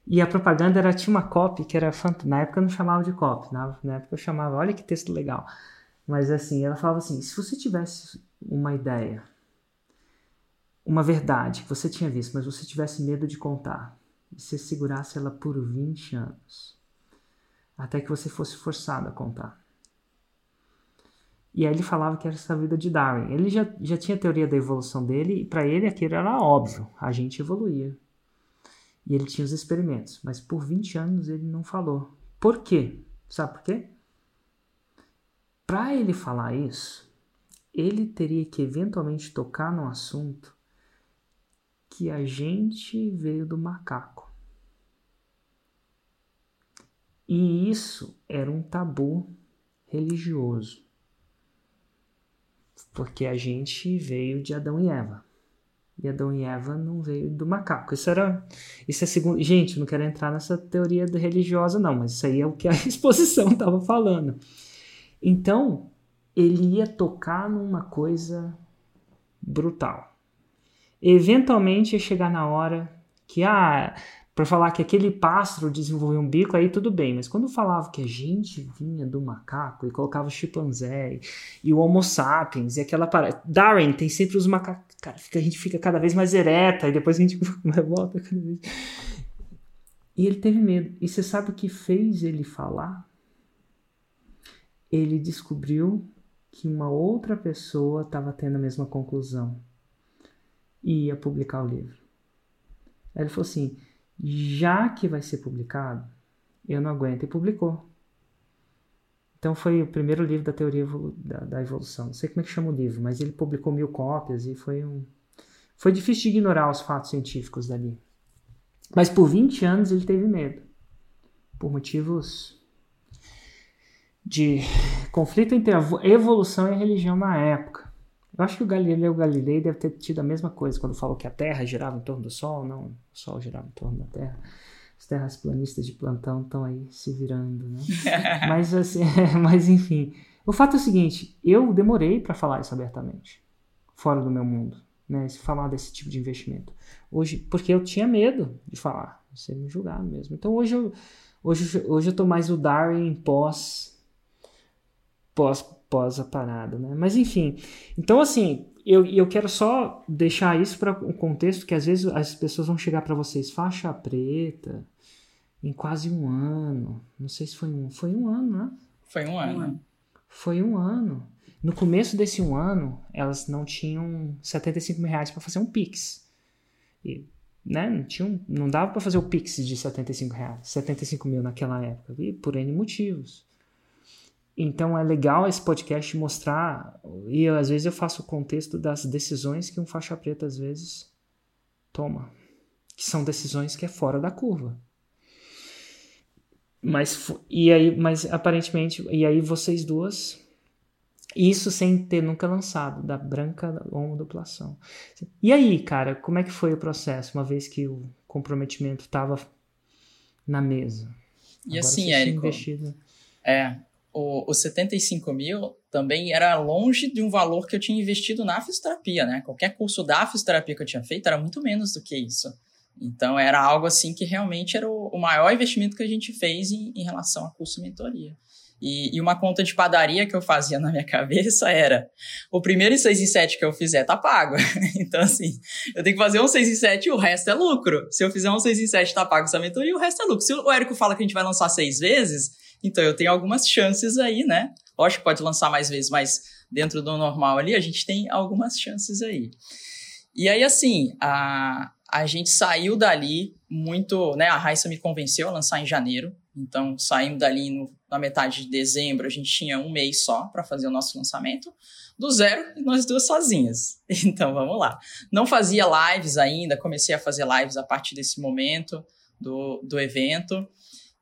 E a propaganda era tinha uma copy que era na época eu não chamava de copy, na, na época eu chamava, olha que texto legal. Mas assim, ela falava assim: se você tivesse uma ideia uma verdade que você tinha visto, mas você tivesse medo de contar, e você segurasse ela por 20 anos, até que você fosse forçado a contar. E aí ele falava que era essa vida de Darwin. Ele já, já tinha a teoria da evolução dele, e para ele aquilo era óbvio, a gente evoluía. E ele tinha os experimentos, mas por 20 anos ele não falou. Por quê? Sabe por quê? Para ele falar isso, ele teria que eventualmente tocar no assunto que a gente veio do macaco. E isso era um tabu religioso. Porque a gente veio de Adão e Eva. E Adão e Eva não veio do macaco. Isso era. Isso é segundo. Gente, não quero entrar nessa teoria religiosa, não, mas isso aí é o que a exposição estava falando. Então, ele ia tocar numa coisa brutal. Eventualmente ia chegar na hora que, ah, para falar que aquele pássaro desenvolveu um bico, aí tudo bem, mas quando falava que a gente vinha do macaco e colocava o chimpanzé e o Homo sapiens e aquela parada. Darwin tem sempre os macacos. Cara, fica, a gente fica cada vez mais ereta e depois a gente volta cada vez. E ele teve medo. E você sabe o que fez ele falar? Ele descobriu que uma outra pessoa estava tendo a mesma conclusão e ia publicar o livro. Ele falou assim: já que vai ser publicado, eu não aguento, e publicou. Então foi o primeiro livro da teoria da, da, evolução. Não sei como é que chama o livro, mas ele publicou mil cópias e foi um. Foi difícil de ignorar os fatos científicos dali. Mas por 20 anos ele teve medo. Por motivos de conflito entre a evolução e a religião na época. Eu acho que o Galileu Galilei deve ter tido a mesma coisa quando falou que a Terra girava em torno do Sol. Não, o Sol girava em torno da Terra. Os terraplanistas de plantão estão aí se virando, né? mas, assim, mas enfim, o fato é o seguinte: eu demorei para falar isso abertamente, fora do meu mundo, né? Falar desse tipo de investimento. Hoje, porque eu tinha medo de falar, ser me julgar mesmo. Então hoje eu, hoje, hoje eu tô mais o Darwin pós pós pós a parada, né? Mas enfim, então assim, eu, eu quero só deixar isso para um contexto que às vezes as pessoas vão chegar para vocês faixa preta em quase um ano, não sei se foi um, foi um ano, né? Foi um ano. Foi um ano. No começo desse um ano, elas não tinham 75 mil reais para fazer um Pix. E, né, não, tinha não dava para fazer o Pix de 75 reais, 75 mil naquela época, e por N motivos. Então é legal esse podcast mostrar, e eu, às vezes eu faço o contexto das decisões que um faixa preta às vezes toma, que são decisões que é fora da curva. Mas e aí, mas aparentemente, e aí vocês duas isso sem ter nunca lançado, da branca homoduplação. E aí, cara, como é que foi o processo, uma vez que o comprometimento estava na mesa? E Agora assim, Érico, investido... é, os 75 mil também era longe de um valor que eu tinha investido na fisioterapia, né? Qualquer curso da fisioterapia que eu tinha feito era muito menos do que isso. Então era algo assim que realmente era o, maior investimento que a gente fez em, em relação a curso mentoria. E, e, uma conta de padaria que eu fazia na minha cabeça era: o primeiro 6 em 7 que eu fizer tá pago. então, assim, eu tenho que fazer um 6 em 7 e o resto é lucro. Se eu fizer um 6 em 7 tá pago essa mentoria, o resto é lucro. Se o Érico fala que a gente vai lançar seis vezes, então eu tenho algumas chances aí, né? Lógico que pode lançar mais vezes, mas dentro do normal ali, a gente tem algumas chances aí. E aí, assim, a, a gente saiu dali muito, né? A Raissa me convenceu a lançar em janeiro. Então, saímos dali no, na metade de dezembro, a gente tinha um mês só para fazer o nosso lançamento, do zero, nós duas sozinhas. Então, vamos lá. Não fazia lives ainda, comecei a fazer lives a partir desse momento do, do evento.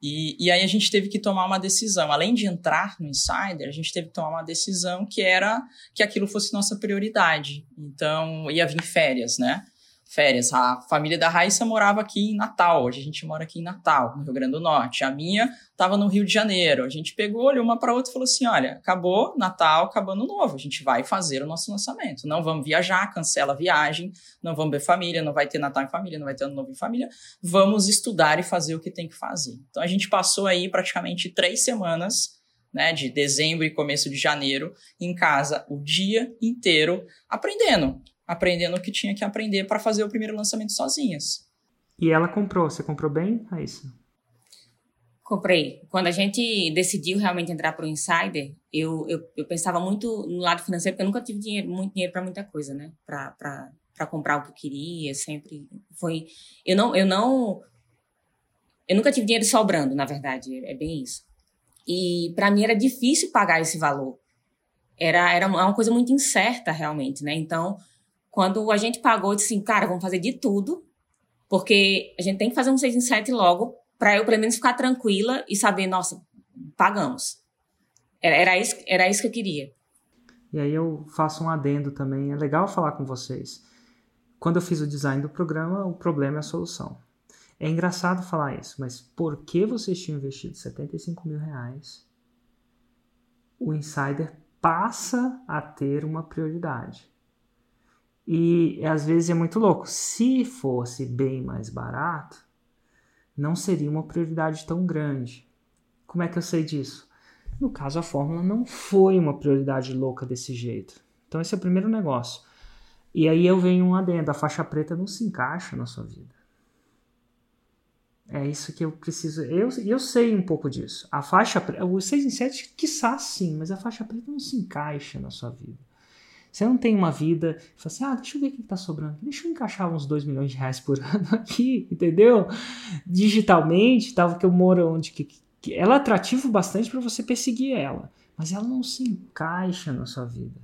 E, e aí a gente teve que tomar uma decisão. Além de entrar no Insider, a gente teve que tomar uma decisão que era que aquilo fosse nossa prioridade. Então, ia vir férias, né? Férias. A família da Raíssa morava aqui em Natal, hoje a gente mora aqui em Natal, no Rio Grande do Norte. A minha estava no Rio de Janeiro. A gente pegou, olhou uma para outra e falou assim: olha, acabou Natal, acabando novo, a gente vai fazer o nosso lançamento. Não vamos viajar, cancela a viagem, não vamos ver família, não vai ter Natal em família, não vai ter Ano Novo em família. Vamos estudar e fazer o que tem que fazer. Então a gente passou aí praticamente três semanas. Né, de dezembro e começo de janeiro, em casa o dia inteiro aprendendo, aprendendo o que tinha que aprender para fazer o primeiro lançamento sozinhas. E ela comprou, você comprou bem, Raíssa? Comprei. Quando a gente decidiu realmente entrar para o Insider, eu, eu, eu, pensava muito no lado financeiro, porque eu nunca tive dinheiro, muito dinheiro para muita coisa, né? Para comprar o que eu queria, sempre foi... Eu não, eu não... Eu nunca tive dinheiro sobrando, na verdade, é bem isso. E para mim era difícil pagar esse valor. Era, era uma coisa muito incerta, realmente, né? Então, quando a gente pagou, disse assim, cara, vamos fazer de tudo, porque a gente tem que fazer um 6 em 7 logo, para eu pelo menos ficar tranquila e saber, nossa, pagamos. Era, era, isso, era isso que eu queria. E aí eu faço um adendo também, é legal falar com vocês. Quando eu fiz o design do programa, o problema é a solução. É engraçado falar isso, mas por que vocês tinham investido 75 mil reais? O Insider passa a ter uma prioridade. E às vezes é muito louco. Se fosse bem mais barato, não seria uma prioridade tão grande. Como é que eu sei disso? No caso, a fórmula não foi uma prioridade louca desse jeito. Então, esse é o primeiro negócio. E aí eu venho um adendo: a faixa preta não se encaixa na sua vida. É isso que eu preciso. Eu, eu sei um pouco disso. A faixa preta, o 6 em 7, quiçá sim, mas a faixa preta não se encaixa na sua vida. Você não tem uma vida, fala assim, ah, deixa eu ver o que está sobrando. Deixa eu encaixar uns 2 milhões de reais por ano aqui, entendeu? Digitalmente, tal, que eu moro onde que, que ela é atrativa bastante para você perseguir ela, mas ela não se encaixa na sua vida.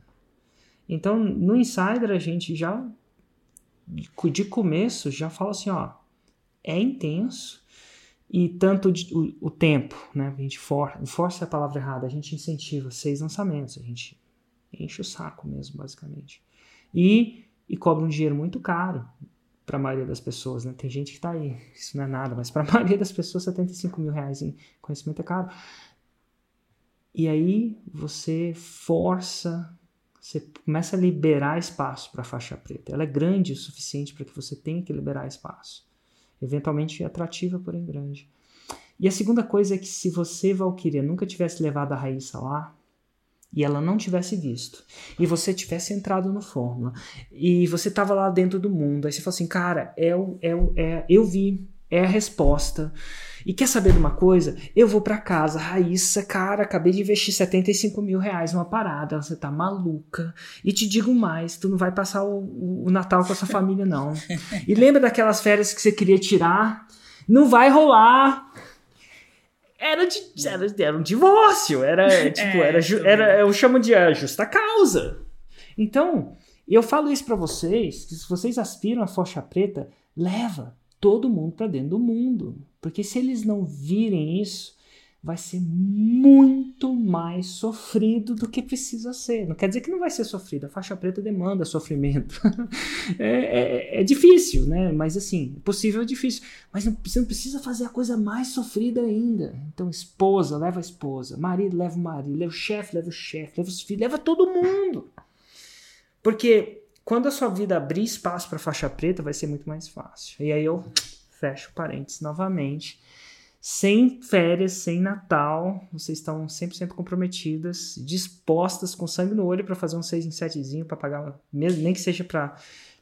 Então, no Insider a gente já de começo já fala assim, ó, é intenso e tanto o, o, tempo, né? A gente for, força a palavra errada, a gente incentiva seis lançamentos, a gente enche o saco mesmo, basicamente. E, e cobra um dinheiro muito caro para a maioria das pessoas, né? Tem gente que tá aí, isso não é nada, mas para a maioria das pessoas, 75 mil reais em conhecimento é caro. E aí você força, você começa a liberar espaço para a faixa preta. Ela é grande o suficiente para que você tenha que liberar espaço eventualmente atrativa, porém grande. E a segunda coisa é que se você, Valkyria, nunca tivesse levado a Raíssa lá, e ela não tivesse visto, e você tivesse entrado no Fórmula, e você estava lá dentro do mundo, aí você fala assim, cara, é, o, é, o, é, eu vi, é a resposta, e quer saber de uma coisa? Eu vou para casa, Raíssa, cara, acabei de investir 75 mil reais numa parada, você tá maluca. E te digo mais, tu não vai passar o, o Natal com a sua família, não. E lembra daquelas férias que você queria tirar? Não vai rolar. Era, de, era, era um divórcio, era tipo, é, era, era, eu chamo de a justa causa. Então, eu falo isso para vocês, que se vocês aspiram a faixa preta, leva todo mundo para dentro do mundo. Porque se eles não virem isso, vai ser muito mais sofrido do que precisa ser. Não quer dizer que não vai ser sofrido. A faixa preta demanda sofrimento. é, é, é, difícil, né? Mas assim, possível é difícil. Mas não, você não precisa fazer a coisa mais sofrida ainda. Então, esposa, leva a esposa. Marido, leva o marido. Leva o chefe, leva o chefe. Leva os filhos, leva todo mundo. Porque quando a sua vida abrir espaço para faixa preta, vai ser muito mais fácil. E aí eu fecho parênteses novamente. Sem férias, sem Natal, vocês estão 100% comprometidas, dispostas, com sangue no olho para fazer um 6 em 7 para pagar, mesmo, nem que seja para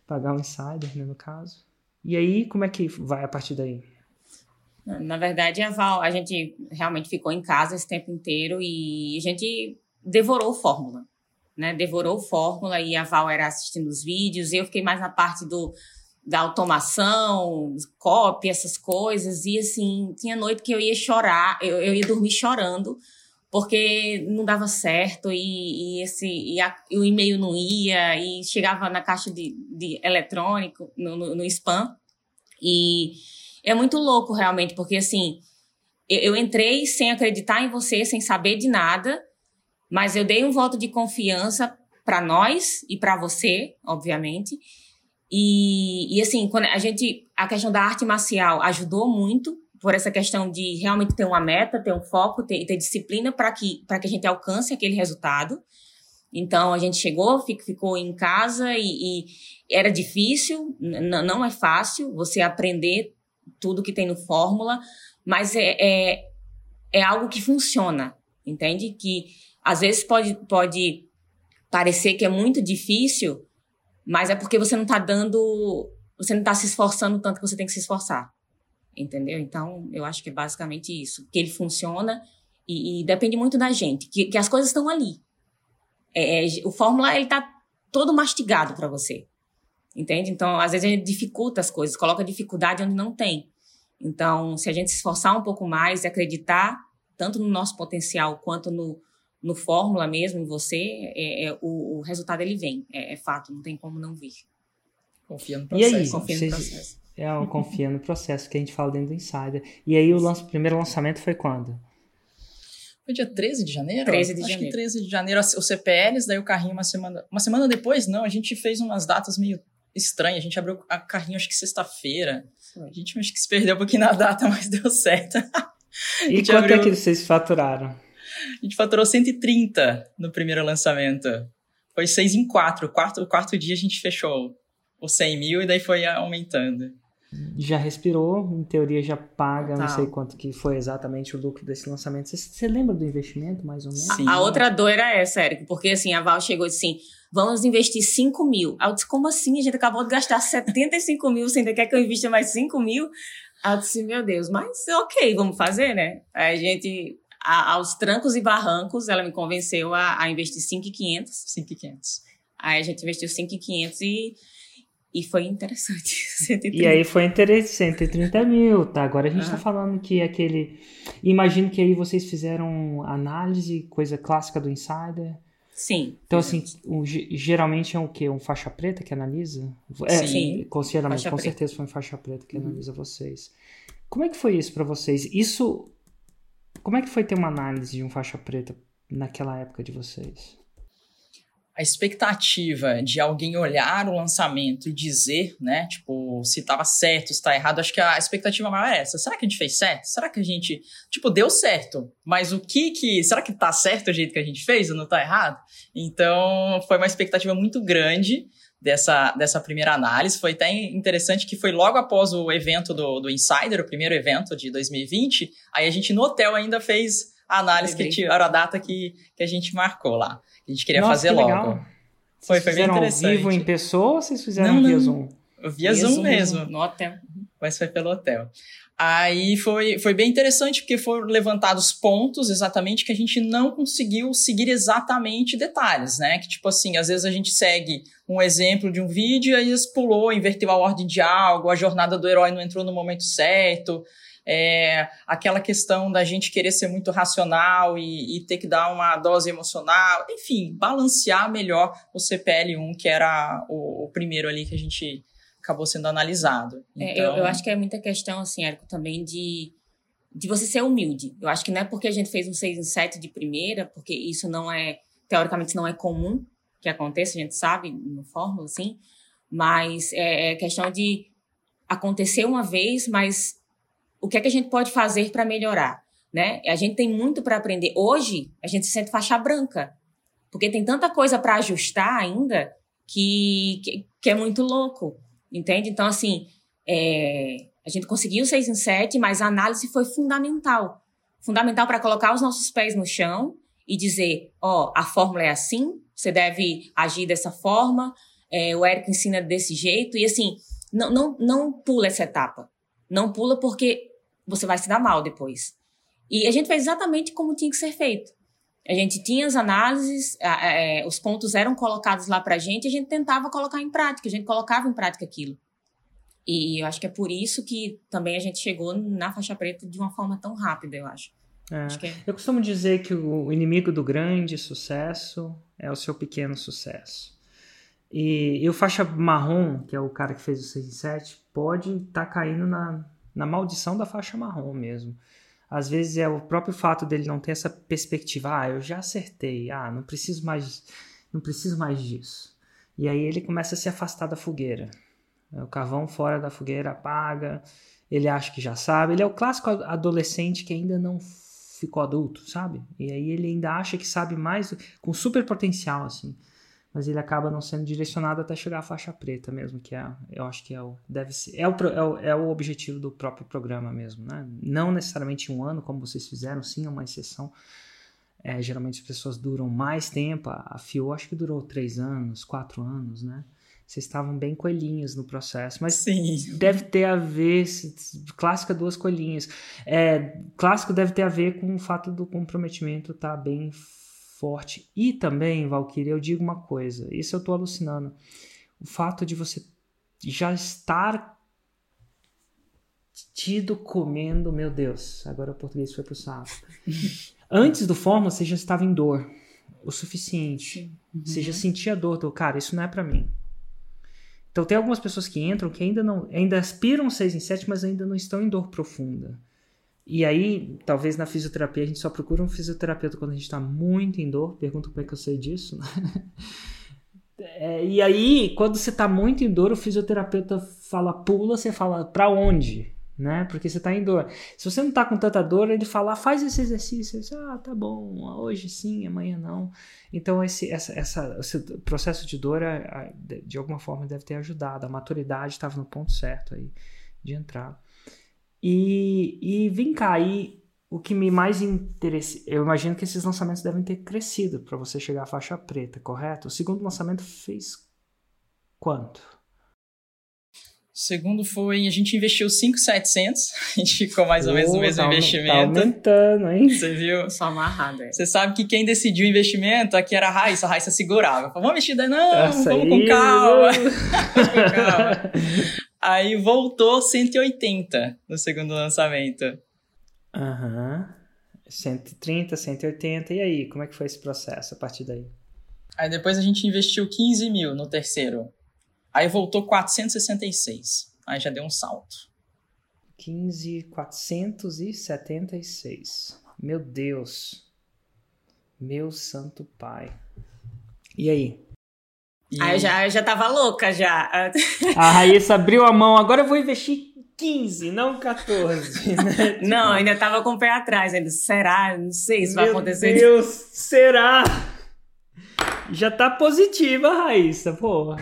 pagar um insider, né, no caso. E aí, como é que vai a partir daí? Na verdade, a Val, a gente realmente ficou em casa esse tempo inteiro e a gente devorou fórmula né? Devorou fórmula e a Val era assistindo os vídeos. Eu fiquei mais na parte do da automação, copy, essas coisas. E assim, tinha noite que eu ia chorar, eu, eu ia dormir chorando, porque não dava certo e, e esse e, a, o e-mail não ia, e chegava na caixa de, de eletrônico, no, no, no spam. E é muito louco, realmente, porque assim, eu, eu entrei sem acreditar em você, sem saber de nada. Mas eu dei um voto de confiança para nós e para você, obviamente. E, e assim, quando a gente, a questão da arte marcial ajudou muito por essa questão de realmente ter uma meta, ter um foco, ter, ter disciplina para que, que a gente alcance aquele resultado. Então a gente chegou, ficou em casa e, e era difícil, não é fácil você aprender tudo que tem no Fórmula, mas é, é, é algo que funciona, entende? Que às vezes pode, pode parecer que é muito difícil, mas é porque você não está dando, você não está se esforçando tanto que você tem que se esforçar. Entendeu? Então, eu acho que é basicamente isso. Que ele funciona e, e depende muito da gente, que, que as coisas estão ali. É, é, o Fórmula, ele tá todo mastigado para você. Entende? Então, às vezes a gente dificulta as coisas, coloca dificuldade onde não tem. Então, se a gente se esforçar um pouco mais e acreditar tanto no nosso potencial quanto no, no fórmula mesmo, em você, é, é o, o, resultado ele vem. É, é, fato, não tem como não vir. Confia no processo. E aí, confia vocês, no processo. É, um confia no processo que a gente fala dentro do Insider. E aí o, lança, o primeiro lançamento foi quando? Foi dia 13 de janeiro? 13 de Acho janeiro. que 13 de janeiro, os CPLs, daí o carrinho uma semana. Uma semana depois, não, a gente fez umas datas meio estranhas. A gente abriu a carrinho acho que sexta-feira. A gente acho que se perdeu um pouquinho na data, mas deu certo. E quanto abriu... é que vocês faturaram? A gente faturou 130 no primeiro lançamento. Foi 6 em 4. O quarto, o quarto dia a gente fechou os 100 mil e daí foi aumentando. Já respirou, em teoria já paga, não sei quanto que foi exatamente o lucro desse lançamento. Você, você lembra do investimento, mais ou menos? Sim. A, a outra dor era essa, Érico, porque assim, a Val chegou assim, vamos investir 5 mil. Aí eu disse, como assim? A gente acabou de gastar 75 mil, você ainda quer que eu invista mais 5 mil? Aí eu disse, meu Deus, mas ok, vamos fazer, né? Aí a gente, a, aos trancos e barrancos, ela me convenceu a, a investir 5,500. 5,500. Aí a gente investiu 5,500 e e foi interessante. 130. E aí foi interessante, 130 mil, tá? Agora a gente está falando que aquele. Imagino que aí vocês fizeram análise, coisa clássica do Insider. Sim. Então, assim, um, geralmente é o quê? Um faixa preta que analisa? É, Sim. Com, certeza foi um faixa preta que uhum. analisa vocês. Como é que foi isso para vocês? Isso. Como é que foi ter uma análise de um faixa preta naquela época de vocês? a expectativa de alguém olhar o lançamento e dizer, né, tipo, se estava certo, se está errado, acho que a expectativa maior é essa. Será que a gente fez certo? Será que a gente, tipo, deu certo? Mas o que que, será que tá certo o jeito que a gente fez ou não tá errado? Então, foi uma expectativa muito grande dessa, dessa primeira análise. Foi até interessante que foi logo após o evento do, do Insider, o primeiro evento de 2020. Aí a gente no hotel ainda fez a análise que era a data que, que a gente marcou lá. A gente queria Nossa, fazer que logo. Legal. Foi, foi bem interessante. ao vivo em pessoa ou vocês fizeram não, via Zoom? Via, via Zoom, Zoom mesmo. No hotel. Mas foi pelo hotel. Aí foi, foi bem interessante, porque foram levantados pontos exatamente que a gente não conseguiu seguir exatamente detalhes, né? Que tipo assim, às vezes a gente segue um exemplo de um vídeo e pulou, inverteu a ordem de algo, a jornada do herói não entrou no momento certo é, aquela questão da gente querer ser muito racional e, e, ter que dar uma dose emocional, enfim, balancear melhor o CPL1, que era o, o primeiro ali que a gente acabou sendo analisado. Então... É, eu, eu, então acho que é muita questão, assim, Érico, também de, de você ser humilde. Eu acho que não é porque a gente fez um 6 em 7 de primeira, porque isso não é, teoricamente, não é comum que aconteça, a gente sabe, no Fórmula, assim, mas é, é questão de acontecer uma vez, mas o que é que a gente pode fazer para melhorar, né? A gente tem muito para aprender. Hoje, a gente se sente faixa branca, porque tem tanta coisa para ajustar ainda que, que, que, é muito louco, entende? Então, assim, é, a gente conseguiu seis em sete, mas a análise foi fundamental. Fundamental para colocar os nossos pés no chão e dizer, ó, oh, a fórmula é assim, você deve agir dessa forma, é, o Érico ensina desse jeito, e assim, não, não, não pula essa etapa. Não pula porque você vai se dar mal depois. E a gente fez exatamente como tinha que ser feito. A gente tinha as análises, é, os pontos eram colocados lá para a gente a gente tentava colocar em prática, a gente colocava em prática aquilo. E eu acho que é por isso que também a gente chegou na faixa preta de uma forma tão rápida, eu acho. É. é... Eu costumo dizer que o inimigo do grande sucesso é o seu pequeno sucesso. E, e o faixa marrom, que é o cara que fez o 6 e 7, pode estar tá caindo na, na maldição da faixa marrom mesmo. Às vezes é o próprio fato dele não ter essa perspectiva, ah, eu já acertei, ah, não preciso mais, não preciso mais disso. E aí ele começa a se afastar da fogueira. O carvão fora da fogueira apaga, ele acha que já sabe, ele é o clássico adolescente que ainda não ficou adulto, sabe? E aí ele ainda acha que sabe mais, com super potencial, assim mas ele acaba não sendo direcionado até chegar à faixa preta mesmo, que é, eu acho que é o, deve ser, é o, é o, é o objetivo do próprio programa mesmo, né? Não necessariamente um ano, como vocês fizeram, sim, é uma exceção. É, geralmente as pessoas duram mais tempo, a FIO acho que durou três anos, quatro anos, né? Vocês estavam bem coelhinhos no processo, mas sim. deve ter a ver, clássica duas coelhinhas. É, clássico deve ter a ver com o fato do comprometimento estar tá bem forte. E também, Valkyrie, eu digo uma coisa, isso eu estou alucinando. O fato de você já estar tido comendo, meu Deus, agora o português foi pro saco. Antes do Fórmula, você já estava em dor o suficiente. Uhum. Você já sentia dor do cara, isso não é para mim. Então tem algumas pessoas que entram que ainda não, ainda aspiram 6 em 7, mas ainda não estão em dor profunda. E aí, talvez na fisioterapia a gente só procura um fisioterapeuta quando a gente está muito em dor. Pergunta como é que eu sei disso, né? É, e aí, quando você está muito em dor, o fisioterapeuta fala pula, você fala para onde? né? Porque você tá em dor. Se você não tá com tanta dor, ele fala, faz esse exercício. Você, ah, tá bom, hoje sim, amanhã não. Então, esse, essa, essa, esse processo de dor, de alguma forma, deve ter ajudado. A maturidade estava no ponto certo aí de entrar. E, e vem cá, aí o que me mais interessa, eu imagino que esses lançamentos devem ter crescido para você chegar à faixa preta, correto? O segundo lançamento fez quanto? O segundo foi, a gente investiu 5,700, a gente ficou mais ou menos no mesmo tá, investimento. Tá aumentando, hein? Você viu? Só amarrado, é. Você sabe que quem decidiu o investimento aqui era a Raíssa, a Raíssa segurava. Falou, vamos investir daí? Não, Essa vamos aí, com calma. com calma. Aí voltou 180 no segundo lançamento. Aham. Uhum. 130, 180, e aí, como é que foi esse processo a partir daí? Aí depois a gente investiu 15 mil no terceiro. Aí voltou 466. Aí já deu um salto. 15, 476. Meu Deus. Meu santo pai. E aí? E... Aí eu já, eu já tava louca já. A Raíssa abriu a mão, agora eu vou investir 15, não 14. Né? não, ainda tava com o pé atrás. Ainda, será? Não sei se Meu vai acontecer. Meu Deus, será? Já tá positiva, Raíssa, pô.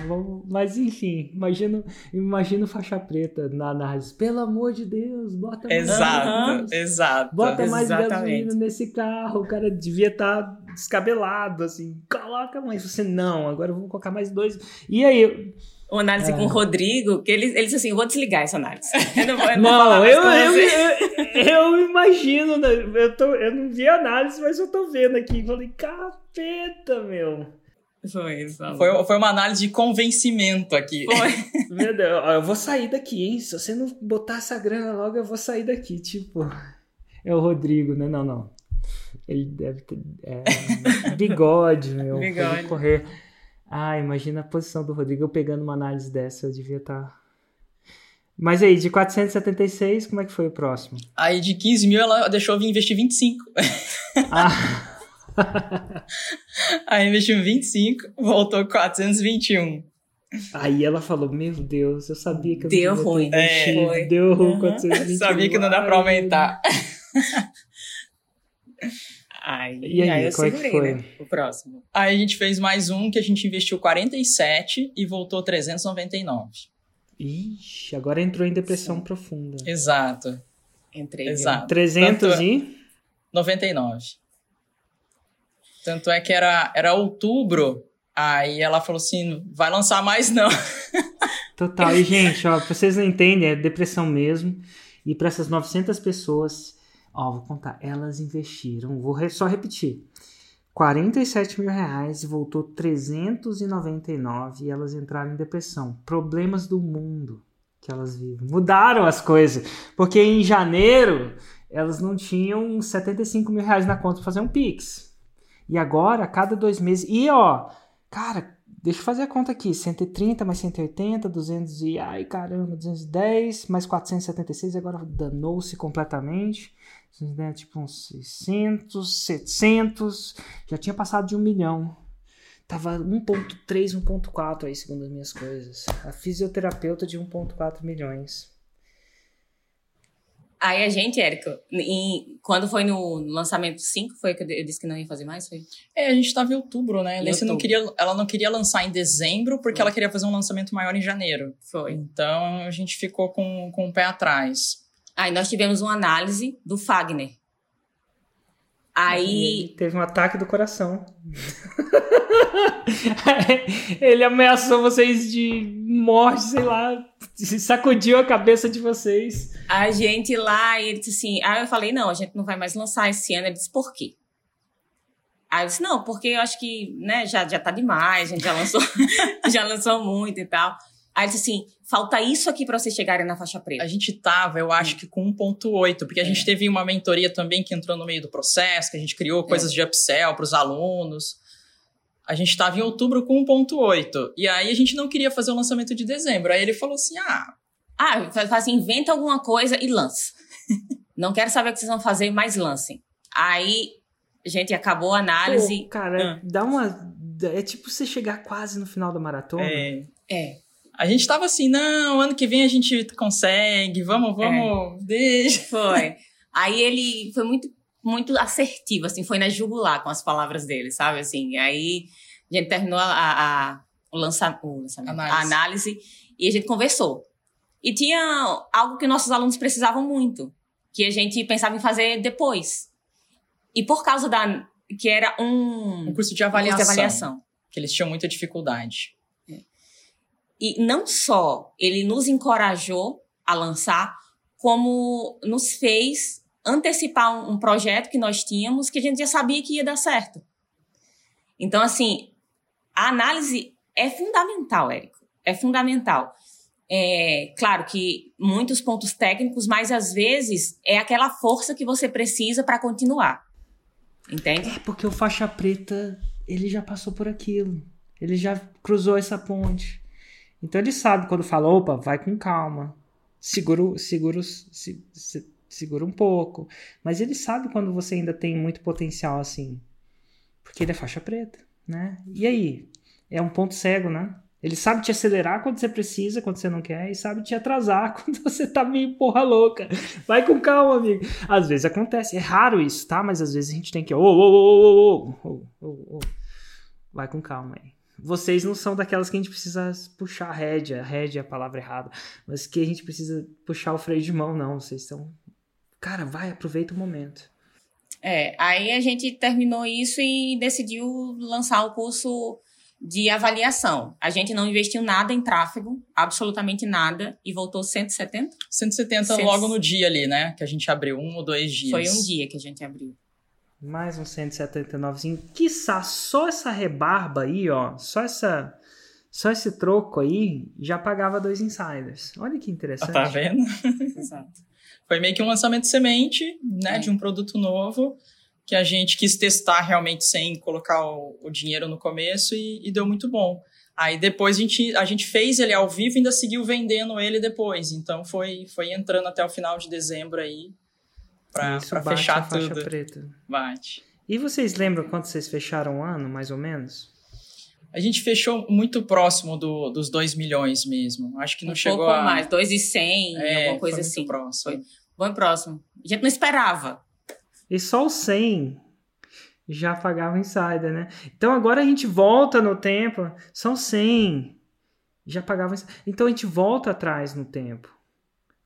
Mas enfim, imagino, imagino faixa preta na análise. Pelo amor de Deus, bota mais Exato, exato. Bota mais Exatamente. gasolina nesse carro. O cara devia estar tá descabelado, assim. Coloca mais. Você, não, agora eu vou colocar mais dois. E aí, uma análise é. com o Rodrigo, que ele, ele disse assim: eu vou desligar essa análise. Eu não, vou, eu não, não eu, eu, eu, eu, imagino, né? eu, tô, eu não vi a análise, mas eu tô vendo aqui. Falei, capeta, meu. Foi, foi, foi uma análise de convencimento aqui. Foi. meu Deus, eu vou sair daqui, hein? Se você não botar essa grana logo, eu vou sair daqui. Tipo, é o Rodrigo, né? Não, não. Ele deve ter. É, bigode, meu. Bigode. correr. Ah, imagina a posição do Rodrigo eu pegando uma análise dessa, eu devia estar. Tá... Mas aí, de 476, como é que foi o próximo? Aí de 15 mil ela deixou eu investir 25. Ah. aí investiu 25, voltou 421. Aí ela falou, meu Deus, eu sabia que eu Deu não ruim. É, Deu ruim uhum. 421. Sabia que não dá pra aumentar. Aí, e aí, aí eu qual é segurei, que foi? né? O próximo. Aí a gente fez mais um que a gente investiu 47 e voltou 399. Ixi, agora entrou em depressão Sim. profunda. Exato. Entrei. Exato. 300 Tanto... e? 99. Tanto é que era, era outubro, aí ela falou assim, vai lançar mais não. Total. E, gente, ó, pra vocês não entendem, é depressão mesmo. E para essas 900 pessoas, Ó, vou contar. Elas investiram, vou re só repetir. 47 mil reais e voltou 399 e elas entraram em depressão. Problemas do mundo que elas vivem. Mudaram as coisas. Porque em janeiro elas não tinham 75 mil reais na conta para fazer um Pix. E agora, a cada dois meses. E ó, cara, deixa eu fazer a conta aqui: 130 mais 180, 200 e. Ai caramba, 210 mais 476. Agora danou-se completamente né, tipo uns 600, 700, já tinha passado de um milhão. Tava 1.3, 1.4 aí, segundo as minhas coisas. A fisioterapeuta de 1.4 milhões. Aí a gente, Érico, em, quando foi no lançamento 5, foi que eu disse que não ia fazer mais? Foi? É, a gente estava em outubro, né? Em não queria, ela não queria lançar em dezembro, porque foi. ela queria fazer um lançamento maior em janeiro. Foi. Então a gente ficou com, com o pé atrás. Aí nós tivemos uma análise do Fagner. Aí. teve um ataque do coração. ele ameaçou vocês de morte, sei lá, sacudiu a cabeça de vocês. A gente lá, ele disse assim. Aí eu falei: não, a gente não vai mais lançar esse ano. Ele disse: por quê? Aí eu disse: não, porque eu acho que né, já, já tá demais, a gente já lançou, já lançou muito e tal. Aí ele disse assim: falta isso aqui para vocês chegarem na faixa preta. A gente tava, eu acho que com 1.8, porque a é. gente teve uma mentoria também que entrou no meio do processo, que a gente criou coisas é. de upsell para os alunos. A gente estava em outubro com 1.8. E aí a gente não queria fazer o lançamento de dezembro. Aí ele falou assim: ah. Ah, faz assim, inventa alguma coisa e lança. não quero saber o que vocês vão fazer, mas lancem. Aí, gente, acabou a análise. Pô, cara, ah. dá uma. É tipo você chegar quase no final da maratona. É. É. A gente tava assim, não, ano que vem a gente consegue, vamos, vamos, é. deixa. Foi. Aí ele foi muito, muito assertivo, assim, foi na jugular com as palavras dele, sabe? Assim, aí a gente terminou a, a, o, lança, o lançamento, análise. a análise e a gente conversou. E tinha algo que nossos alunos precisavam muito, que a gente pensava em fazer depois. E por causa da. que era um. Um curso de avaliação. Um curso de avaliação. Que eles tinham muita dificuldade. E não só ele nos encorajou a lançar, como nos fez antecipar um, um projeto que nós tínhamos que a gente já sabia que ia dar certo. Então, assim, a análise é fundamental, Érico. É fundamental. É, claro que muitos pontos técnicos, mas às vezes é aquela força que você precisa para continuar. Entende? É porque o faixa preta, ele já passou por aquilo. Ele já cruzou essa ponte. Então ele sabe quando fala, opa, vai com calma. Segura, segura, se, se, segura um pouco. Mas ele sabe quando você ainda tem muito potencial assim. Porque ele é faixa preta, né? E aí? É um ponto cego, né? Ele sabe te acelerar quando você precisa, quando você não quer, e sabe te atrasar quando você tá meio porra louca. Vai com calma, amigo. Às vezes acontece, é raro isso, tá? Mas às vezes a gente tem que. Ô, ô, ô, ô, ô, Vai com calma aí. Vocês não são daquelas que a gente precisa puxar a rédea, a rédea é a palavra errada, mas que a gente precisa puxar o freio de mão, não. Vocês são. Cara, vai, aproveita o momento. É, aí a gente terminou isso e decidiu lançar o curso de avaliação. A gente não investiu nada em tráfego, absolutamente nada, e voltou 170? 170 Cent... logo no dia ali, né? Que a gente abriu, um ou dois dias. Foi um dia que a gente abriu. Mais um 179. Quiçá só essa rebarba aí, ó, só essa... Só esse troco aí já pagava dois insiders. Olha que interessante. tá vendo? Exato. Foi meio que um lançamento semente, né, é. de um produto novo que a gente quis testar realmente sem colocar o, o dinheiro no começo e, e, deu muito bom. Aí depois a gente, a gente fez ele ao vivo e ainda seguiu vendendo ele depois. Então foi, foi entrando até o final de dezembro aí para fechar tudo. Preta. Bate. E vocês lembram quanto vocês fecharam o ano, mais ou menos? A gente fechou muito próximo do, dos 2 milhões mesmo. Acho que não um chegou pouco a... mais, 2,100, é, alguma coisa assim. próximo. Foi bom próximo. A gente não esperava. E só o 100 já pagava insider, né? Então agora a gente volta no tempo, são 100 já pagava Então a gente volta atrás no tempo.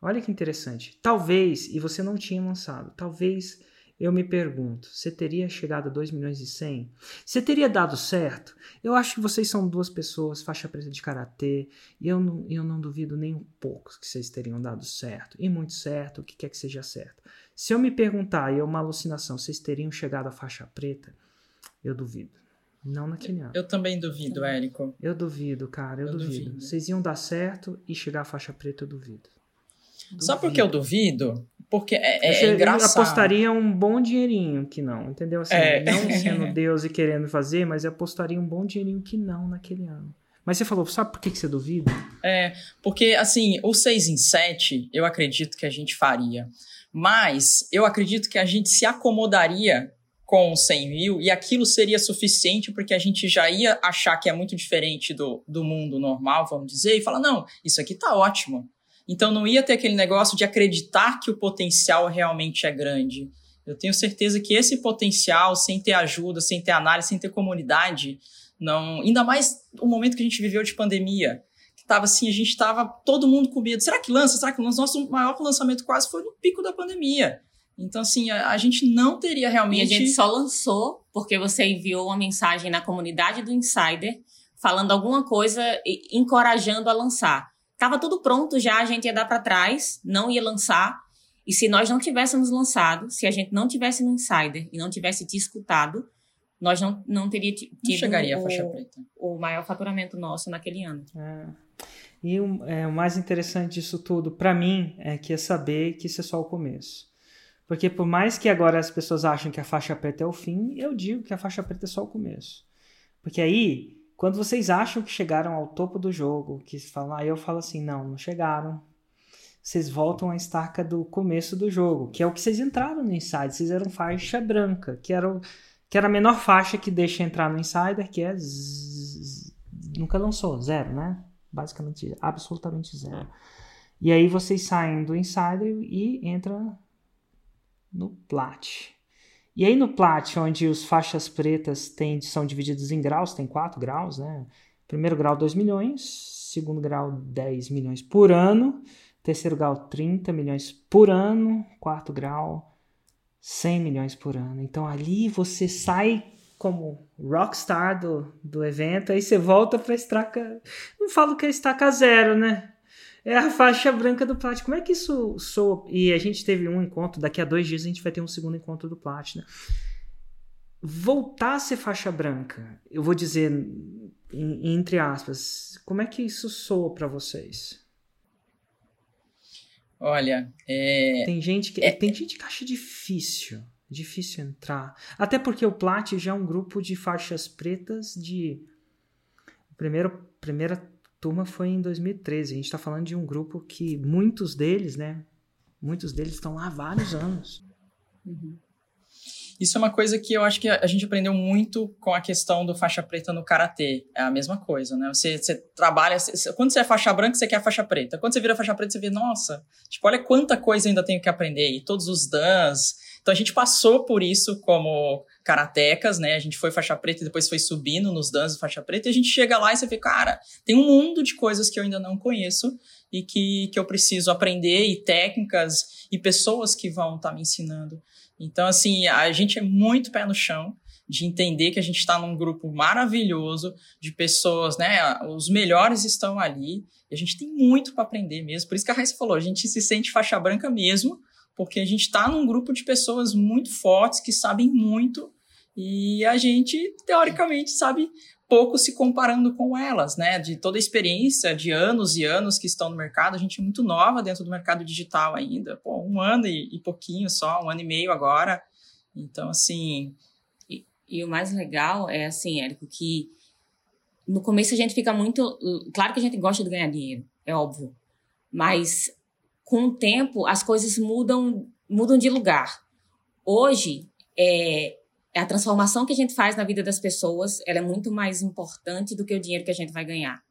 Olha que interessante. Talvez, e você não tinha lançado, talvez eu me pergunto, você teria chegado a 2 milhões e 100? Você teria dado certo? Eu acho que vocês são duas pessoas, faixa preta de karatê, e eu não, eu não duvido nem um pouco que vocês teriam dado certo, e muito certo, o que quer que seja certo. Se eu me perguntar, e é uma alucinação, vocês teriam chegado à faixa preta? Eu duvido. Não naquele ano. Eu também duvido, Érico. Eu duvido, cara, eu, eu duvido. duvido. Vocês iam dar certo e chegar à faixa preta, eu duvido. Duvido. Só porque eu duvido? Porque é, é, é engraçado. Eu apostaria um bom dinheirinho que não, entendeu? Assim, é. Não sendo Deus e querendo fazer, mas eu apostaria um bom dinheirinho que não naquele ano. Mas você falou, sabe por que, que você duvida? É, porque assim, o 6 em 7, eu acredito que a gente faria. Mas eu acredito que a gente se acomodaria com 100 mil e aquilo seria suficiente porque a gente já ia achar que é muito diferente do, do mundo normal, vamos dizer, e falar, não, isso aqui tá ótimo. Então não ia ter aquele negócio de acreditar que o potencial realmente é grande. Eu tenho certeza que esse potencial, sem ter ajuda, sem ter análise, sem ter comunidade, não. Ainda mais o momento que a gente viveu de pandemia tava assim, a gente tava todo mundo com medo. Será que lança? Será que lança? Nosso maior lançamento quase foi no pico da pandemia. Então, assim, a, a gente não teria realmente. E a gente só lançou porque você enviou uma mensagem na comunidade do Insider falando alguma coisa, encorajando a lançar. Tava tudo pronto já, a gente ia dar para trás, não ia lançar. E se nós não tivéssemos lançado, se a gente não tivesse no Insider e não tivesse te escutado, nós não, não teria tido não chegaria o, a faixa preta. o maior faturamento nosso naquele ano. É. E o, é, o mais interessante disso tudo, para mim, é que é saber que isso é só o começo. Porque por mais que agora as pessoas achem que a faixa preta é o fim, eu digo que a faixa preta é só o começo. Porque aí, quando vocês acham que chegaram ao topo do jogo, que falam, aí eu falo assim, não, não chegaram. Vocês voltam à estaca do começo do jogo, que é o que vocês entraram no Insider. Vocês eram faixa branca, que era, o, que era a menor faixa que deixa entrar no Insider, que é... Zzz, nunca lançou, zero, né? Basicamente, absolutamente zero. E aí vocês saem do Insider e entram no Plat. E aí no Plat, onde os faixas pretas são divididos em graus, tem quatro graus, né? Primeiro grau 2 milhões, segundo grau 10 milhões por ano, terceiro grau 30 milhões por ano, quarto grau 100 milhões por ano. Então ali você sai como rockstar do, do evento, aí você volta para estaca. Não falo que é estaca zero, né? É a faixa branca do Plat. Como é que isso soa? E a gente teve um encontro, daqui a dois dias a gente vai ter um segundo encontro do Plat, né? Voltar a ser faixa branca, eu vou dizer entre aspas, como é que isso soa para vocês? Olha, é... tem gente que é... tem gente que acha difícil difícil entrar. Até porque o Plat já é um grupo de faixas pretas de. A primeira, primeira turma foi em 2013. A gente está falando de um grupo que muitos deles, né? Muitos deles estão lá há vários anos. Uhum. Isso é uma coisa que eu acho que a gente aprendeu muito com a questão do faixa preta no karatê. É a mesma coisa, né? Você, você trabalha. Você, quando você é faixa branca, você quer a faixa preta. Quando você vira faixa preta, você vê, nossa, tipo, olha quanta coisa ainda tenho que aprender. E todos os dans, então a gente passou por isso como karatecas, né? A gente foi faixa preta e depois foi subindo nos danos de faixa preta e a gente chega lá e você vê, cara, tem um mundo de coisas que eu ainda não conheço e que, que eu preciso aprender e técnicas e pessoas que vão estar tá me ensinando. Então, assim, a gente é muito pé no chão de entender que a gente está num grupo maravilhoso de pessoas, né? Os melhores estão ali e a gente tem muito para aprender mesmo. Por isso que a Raíssa falou, a gente se sente faixa branca mesmo, porque a gente está num grupo de pessoas muito fortes que sabem muito e a gente, teoricamente, sabe pouco se comparando com elas, né? De toda a experiência de anos e anos que estão no mercado, a gente é muito nova dentro do mercado digital ainda. Pô, um ano e, e pouquinho só, um ano e meio agora. Então, assim. E, e o mais legal é assim, Érico, que no começo a gente fica muito. Claro que a gente gosta de ganhar dinheiro, é óbvio. Mas com o tempo, as coisas mudam, mudam de lugar. Hoje, é, a transformação que a gente faz na vida das pessoas, ela é muito mais importante do que o dinheiro que a gente vai ganhar.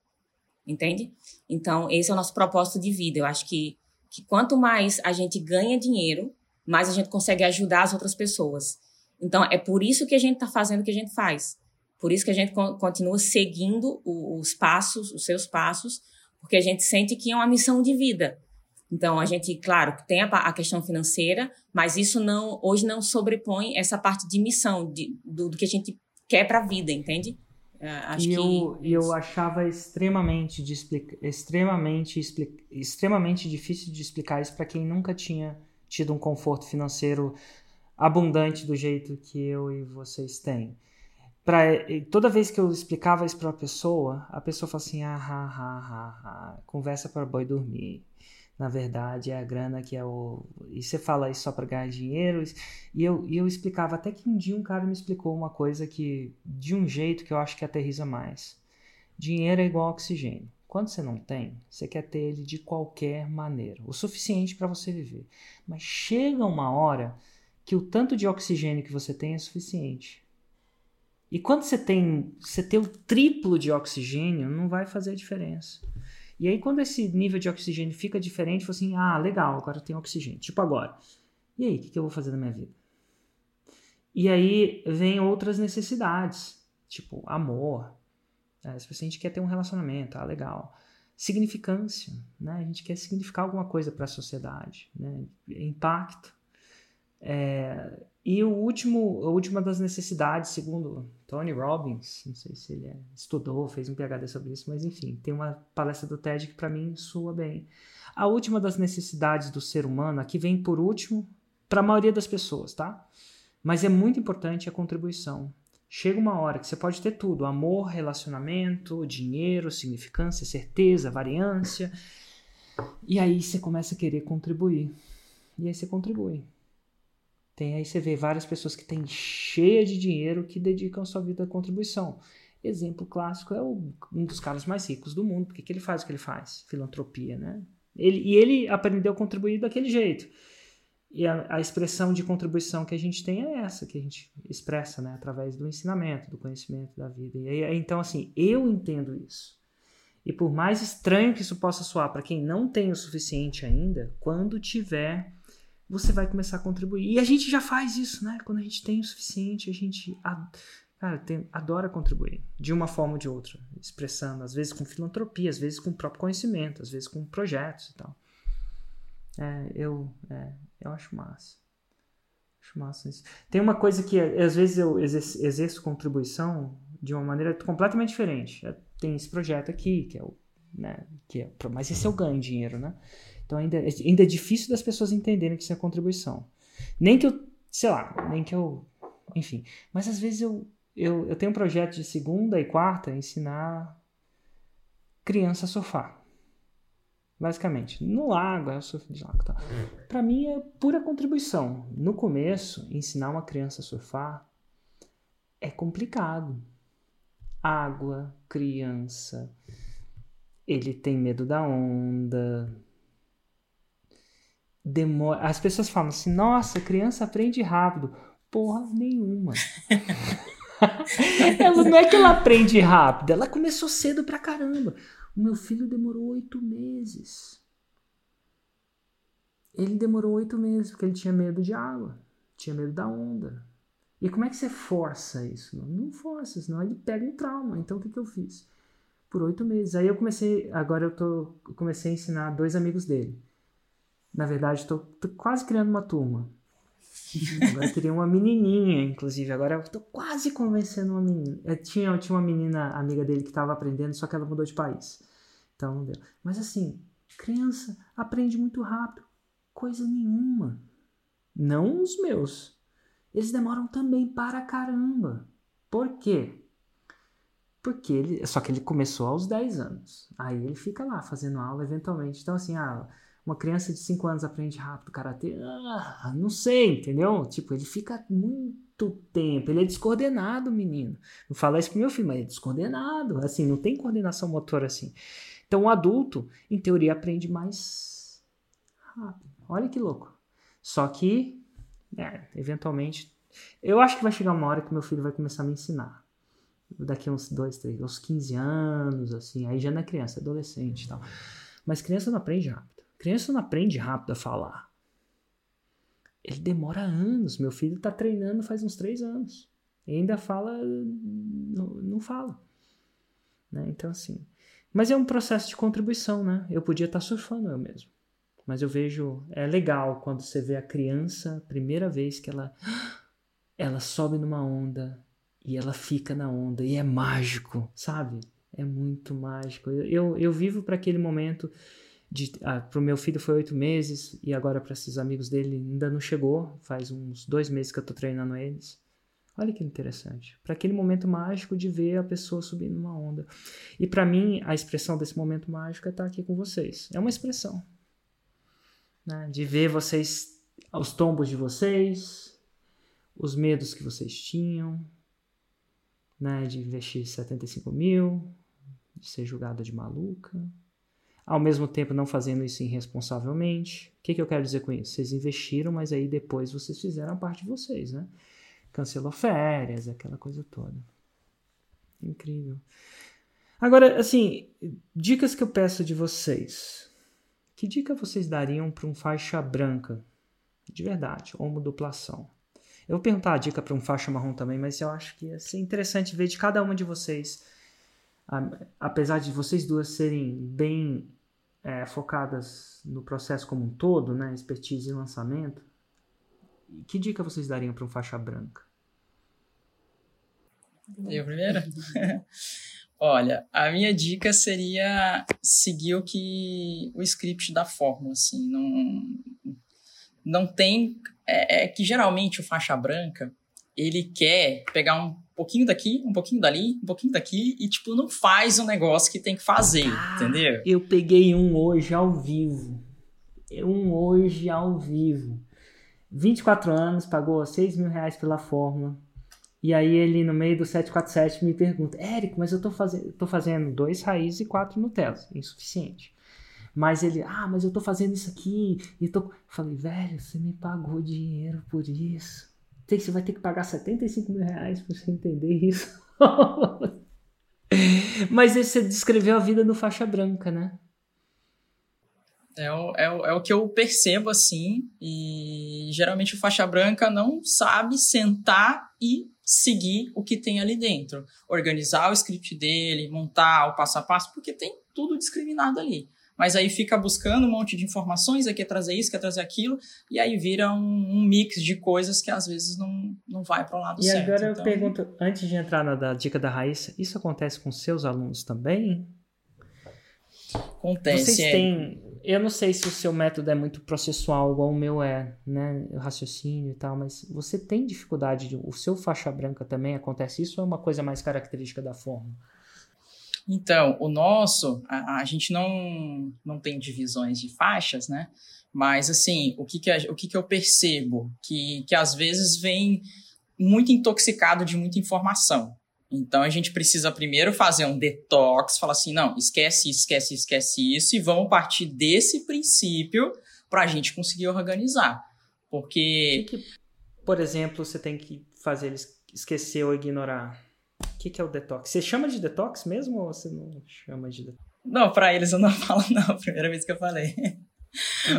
Entende? Então, esse é o nosso propósito de vida. Eu acho que, que quanto mais a gente ganha dinheiro, mais a gente consegue ajudar as outras pessoas. Então, é por isso que a gente está fazendo o que a gente faz. Por isso que a gente continua seguindo os passos, os seus passos, porque a gente sente que é uma missão de vida. Então, a gente, claro, tem a, a, questão financeira, mas isso não hoje não sobrepõe essa parte de missão, de, do, do que a gente quer para a vida, entende? É, acho e eu, que... eu achava extremamente, de explica, extremamente, explica, extremamente difícil de explicar isso para quem nunca tinha tido um conforto financeiro abundante do jeito que eu e vocês têm. Pra, toda vez que eu explicava isso para a pessoa, a pessoa fala assim: ah, ah, ah, ah, ah conversa para boi dormir na verdade é a grana que é o. E você fala isso só para ganhar dinheiro. E eu, e eu explicava, até que um dia um cara me explicou uma coisa que, de um jeito que eu acho que aterriza mais. Dinheiro é igual oxigênio. Quando você não tem, você quer ter ele de qualquer maneira, o suficiente para você viver. Mas chega uma hora que o tanto de oxigênio que você tem é suficiente. E quando você tem, você tem o triplo de oxigênio, não vai fazer diferença. E aí, quando esse nível de oxigênio fica diferente, você assim, ah, legal, agora tem oxigênio. Tipo agora. E aí, o que, que eu vou fazer na minha vida? E aí vem outras necessidades, tipo amor. Né? Se a gente quer ter um relacionamento, ah, legal. Significância, né? A gente quer significar alguma coisa para a sociedade, né? Impacto. É, e o último, a última das necessidades, segundo Tony Robbins, não sei se ele é, estudou, fez um PhD sobre isso, mas enfim, tem uma palestra do TED que para mim soa bem. A última das necessidades do ser humano, aqui vem por último, para a maioria das pessoas, tá? Mas é muito importante a contribuição. Chega uma hora que você pode ter tudo: amor, relacionamento, dinheiro, significância, certeza, variância. E aí você começa a querer contribuir. E aí você contribui. Tem aí você vê várias pessoas que têm cheia de dinheiro que dedicam sua vida à contribuição. Exemplo clássico é o, um dos caras mais ricos do mundo. Por que, que ele faz o que ele faz? Filantropia, né? Ele, e ele aprendeu a contribuir daquele jeito. E a, a, expressão de contribuição que a gente tem é essa, que a gente expressa, né? Através do ensinamento, do conhecimento da vida. E aí, então, assim, eu entendo isso. E por mais estranho que isso possa soar para quem não tem o suficiente ainda, quando tiver, você vai começar a contribuir. E a gente já faz isso, né? Quando a gente tem o suficiente, a gente cara, tem, adora contribuir, de uma forma ou de outra, expressando, às vezes com filantropia, às vezes com o próprio conhecimento, às vezes com projetos e tal. É, eu, é, eu acho massa. Acho massa isso. Tem uma coisa que às vezes eu exerço, exerço contribuição de uma maneira completamente diferente. É, tem esse projeto aqui, que é o. Né, que é, mas esse é o ganho dinheiro, né? Então ainda, ainda é difícil das pessoas entenderem que isso é contribuição. Nem que eu, sei lá, nem que eu. Enfim. Mas às vezes eu, eu, eu tenho um projeto de segunda e quarta ensinar criança a surfar. Basicamente, no lago, é o surf de lago. Tá? Para mim é pura contribuição. No começo, ensinar uma criança a surfar é complicado. Água, criança, ele tem medo da onda. Demora. As pessoas falam assim: nossa, criança aprende rápido. Porra nenhuma. ela não é que ela aprende rápido, ela começou cedo pra caramba. O meu filho demorou oito meses. Ele demorou oito meses porque ele tinha medo de água, tinha medo da onda. E como é que você força isso? Não, não força, senão ele pega um trauma. Então o que, que eu fiz? Por oito meses. Aí eu comecei, agora eu tô, comecei a ensinar dois amigos dele. Na verdade, estou quase criando uma turma. Agora queria uma menininha, inclusive. Agora eu tô quase convencendo uma menina. Eu tinha, eu tinha uma menina amiga dele que estava aprendendo, só que ela mudou de país. Então não deu. Mas assim, criança aprende muito rápido. Coisa nenhuma. Não os meus. Eles demoram também para caramba. Por quê? Porque ele. Só que ele começou aos 10 anos. Aí ele fica lá fazendo aula eventualmente. Então, assim, ah, uma criança de 5 anos aprende rápido karatê? Ah, não sei, entendeu? Tipo, ele fica muito tempo. Ele é descoordenado, menino. Não fala isso pro meu filho, mas é descoordenado. Assim, não tem coordenação motora assim. Então, o adulto, em teoria, aprende mais rápido. Olha que louco. Só que, é, eventualmente, eu acho que vai chegar uma hora que meu filho vai começar a me ensinar. Daqui uns dois, três, uns 15 anos, assim. Aí já não é criança, é adolescente e tal. Mas criança não aprende rápido. Criança não aprende rápido a falar. Ele demora anos. Meu filho está treinando faz uns três anos. E ainda fala, não, não fala. Né? Então, assim. Mas é um processo de contribuição, né? Eu podia estar tá surfando eu mesmo. Mas eu vejo. É legal quando você vê a criança, primeira vez que ela. Ela sobe numa onda e ela fica na onda. E é mágico, sabe? É muito mágico. Eu, eu, eu vivo para aquele momento ah, para o meu filho foi oito meses e agora para esses amigos dele ainda não chegou. Faz uns dois meses que eu estou treinando eles. Olha que interessante. Para aquele momento mágico de ver a pessoa subindo uma onda. E para mim, a expressão desse momento mágico é estar aqui com vocês. É uma expressão. Né? De ver vocês, os tombos de vocês, os medos que vocês tinham, né? de investir 75 mil, de ser julgada de maluca ao mesmo tempo não fazendo isso irresponsavelmente. O que, que eu quero dizer com isso? Vocês investiram, mas aí depois vocês fizeram a parte de vocês, né? Cancelou férias, aquela coisa toda. Incrível. Agora, assim, dicas que eu peço de vocês. Que dica vocês dariam para um faixa branca? De verdade, homoduplação. Eu vou perguntar a dica para um faixa marrom também, mas eu acho que ia ser interessante ver de cada uma de vocês apesar de vocês duas serem bem é, focadas no processo como um todo, né, expertise e lançamento, que dica vocês dariam para um faixa branca? Eu primeiro? Olha, a minha dica seria seguir o que o script da fórmula, assim, não, não tem, é, é que geralmente o faixa branca, ele quer pegar um pouquinho daqui, um pouquinho dali, um pouquinho daqui e, tipo, não faz o negócio que tem que fazer, ah, entendeu? Eu peguei um hoje ao vivo. Um hoje ao vivo. 24 anos, pagou 6 mil reais pela fórmula. E aí ele, no meio do 747, me pergunta, Érico, mas eu tô, fazendo, tô fazendo dois raízes e quatro Nutellas, insuficiente. Mas ele, ah, mas eu tô fazendo isso aqui. E tô... Falei, velho, você me pagou dinheiro por isso. Você vai ter que pagar 75 mil reais para você entender isso. Mas você descreveu a vida do faixa branca, né? É o, é, o, é o que eu percebo assim, e geralmente o faixa branca não sabe sentar e seguir o que tem ali dentro. Organizar o script dele, montar o passo a passo, porque tem tudo discriminado ali. Mas aí fica buscando um monte de informações, aí quer trazer isso, quer trazer aquilo, e aí vira um, um mix de coisas que às vezes não, não vai para o lado e certo. E agora então... eu pergunto, antes de entrar na da dica da Raíssa, isso acontece com seus alunos também? Acontece. Vocês têm. Eu não sei se o seu método é muito processual, igual o meu é, né? O raciocínio e tal, mas você tem dificuldade de. O seu faixa branca também acontece isso ou é uma coisa mais característica da forma? Então, o nosso, a, a gente não, não tem divisões de faixas, né? Mas, assim, o que, que, o que, que eu percebo? Que, que às vezes vem muito intoxicado de muita informação. Então a gente precisa primeiro fazer um detox, falar assim, não, esquece esquece esquece isso, e vamos partir desse princípio para a gente conseguir organizar. Porque. Que que, por exemplo, você tem que fazer eles esquecer ou ignorar? O que, que é o detox? Você chama de detox mesmo ou você não chama de detox? Não, para eles eu não falo, não, primeira vez que eu falei.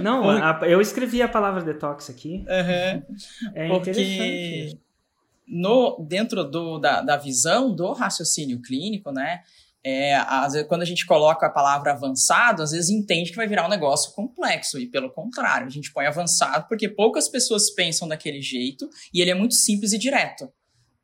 Não, a, eu escrevi a palavra detox aqui. Uhum. É Porque... interessante no, dentro do, da, da visão do raciocínio clínico, né? É, às vezes, quando a gente coloca a palavra avançado, às vezes entende que vai virar um negócio complexo, e pelo contrário, a gente põe avançado porque poucas pessoas pensam daquele jeito e ele é muito simples e direto.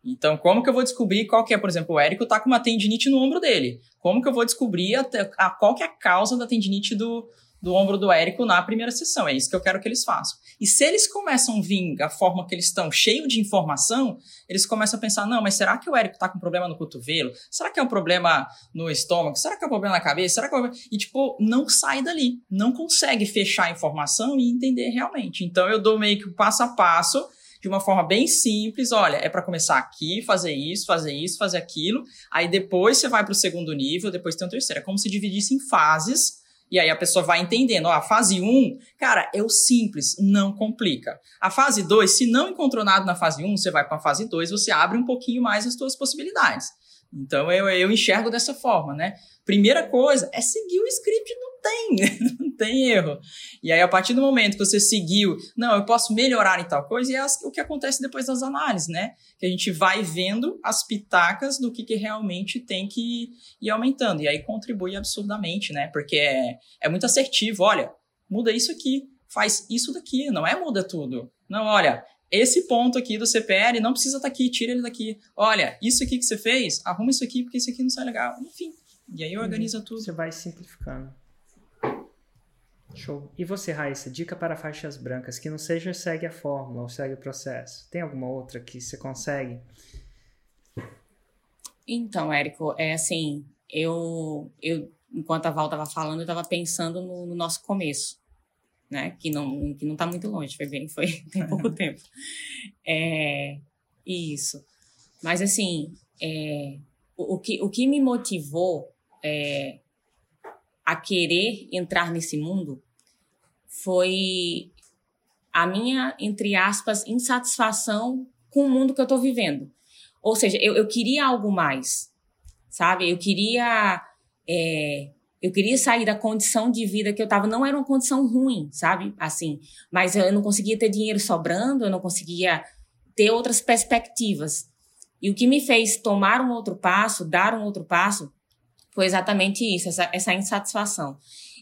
Então, como que eu vou descobrir qual que é, por exemplo, o Érico tá com uma tendinite no ombro dele? Como que eu vou descobrir a, a, qual que é a causa da tendinite do, do ombro do Érico na primeira sessão. É isso que eu quero que eles façam. E se eles começam a vir a forma que eles estão, cheio de informação, eles começam a pensar: não, mas será que o Érico tá com problema no cotovelo? Será que é um problema no estômago? Será que é um problema na cabeça? Será que é um... E, tipo, não sai dali. Não consegue fechar a informação e entender realmente. Então, eu dou meio que o passo a passo de uma forma bem simples. Olha, é para começar aqui, fazer isso, fazer isso, fazer aquilo. Aí depois você vai para o segundo nível, depois tem o terceiro. É como se dividisse em fases e aí a pessoa vai entendendo, ó, a fase 1, cara, é o simples, não complica. A fase 2, se não encontrou nada na fase 1, você vai para a fase 2, você abre um pouquinho mais as suas possibilidades. Então eu, eu enxergo dessa forma, né? Primeira coisa é seguir o script do tem, não tem erro. E aí, a partir do momento que você seguiu, não, eu posso melhorar em tal coisa, e é o que acontece depois das análises, né? Que a gente vai vendo as pitacas do que, que realmente tem que ir aumentando. E aí contribui absurdamente, né? Porque é, é muito assertivo. Olha, muda isso aqui, faz isso daqui, não é muda tudo. Não, olha, esse ponto aqui do CPL não precisa estar tá aqui, tira ele daqui. Olha, isso aqui que você fez, arruma isso aqui porque isso aqui não sai legal. Enfim, e aí organiza uhum. tudo. Você vai simplificando. Show. E você, Raíssa, dica para faixas brancas que não seja segue a fórmula ou segue o processo. Tem alguma outra que você consegue? Então, Érico, é assim, eu, eu enquanto a Val estava falando, eu estava pensando no, no, nosso começo, né? Que não que não está muito longe, foi bem, foi tem pouco tempo. É, isso. Mas assim, é, o, o, que, o que me motivou é, a querer entrar nesse mundo foi a minha, entre aspas, insatisfação com o mundo que eu estou vivendo. Ou seja, eu, eu, queria algo mais, sabe? Eu queria. É, eu queria sair da condição de vida que eu estava. Não era uma condição ruim, sabe? Assim, mas eu não conseguia ter dinheiro sobrando, eu não conseguia ter outras perspectivas. E o que me fez tomar um outro passo, dar um outro passo, foi exatamente isso, essa, essa insatisfação.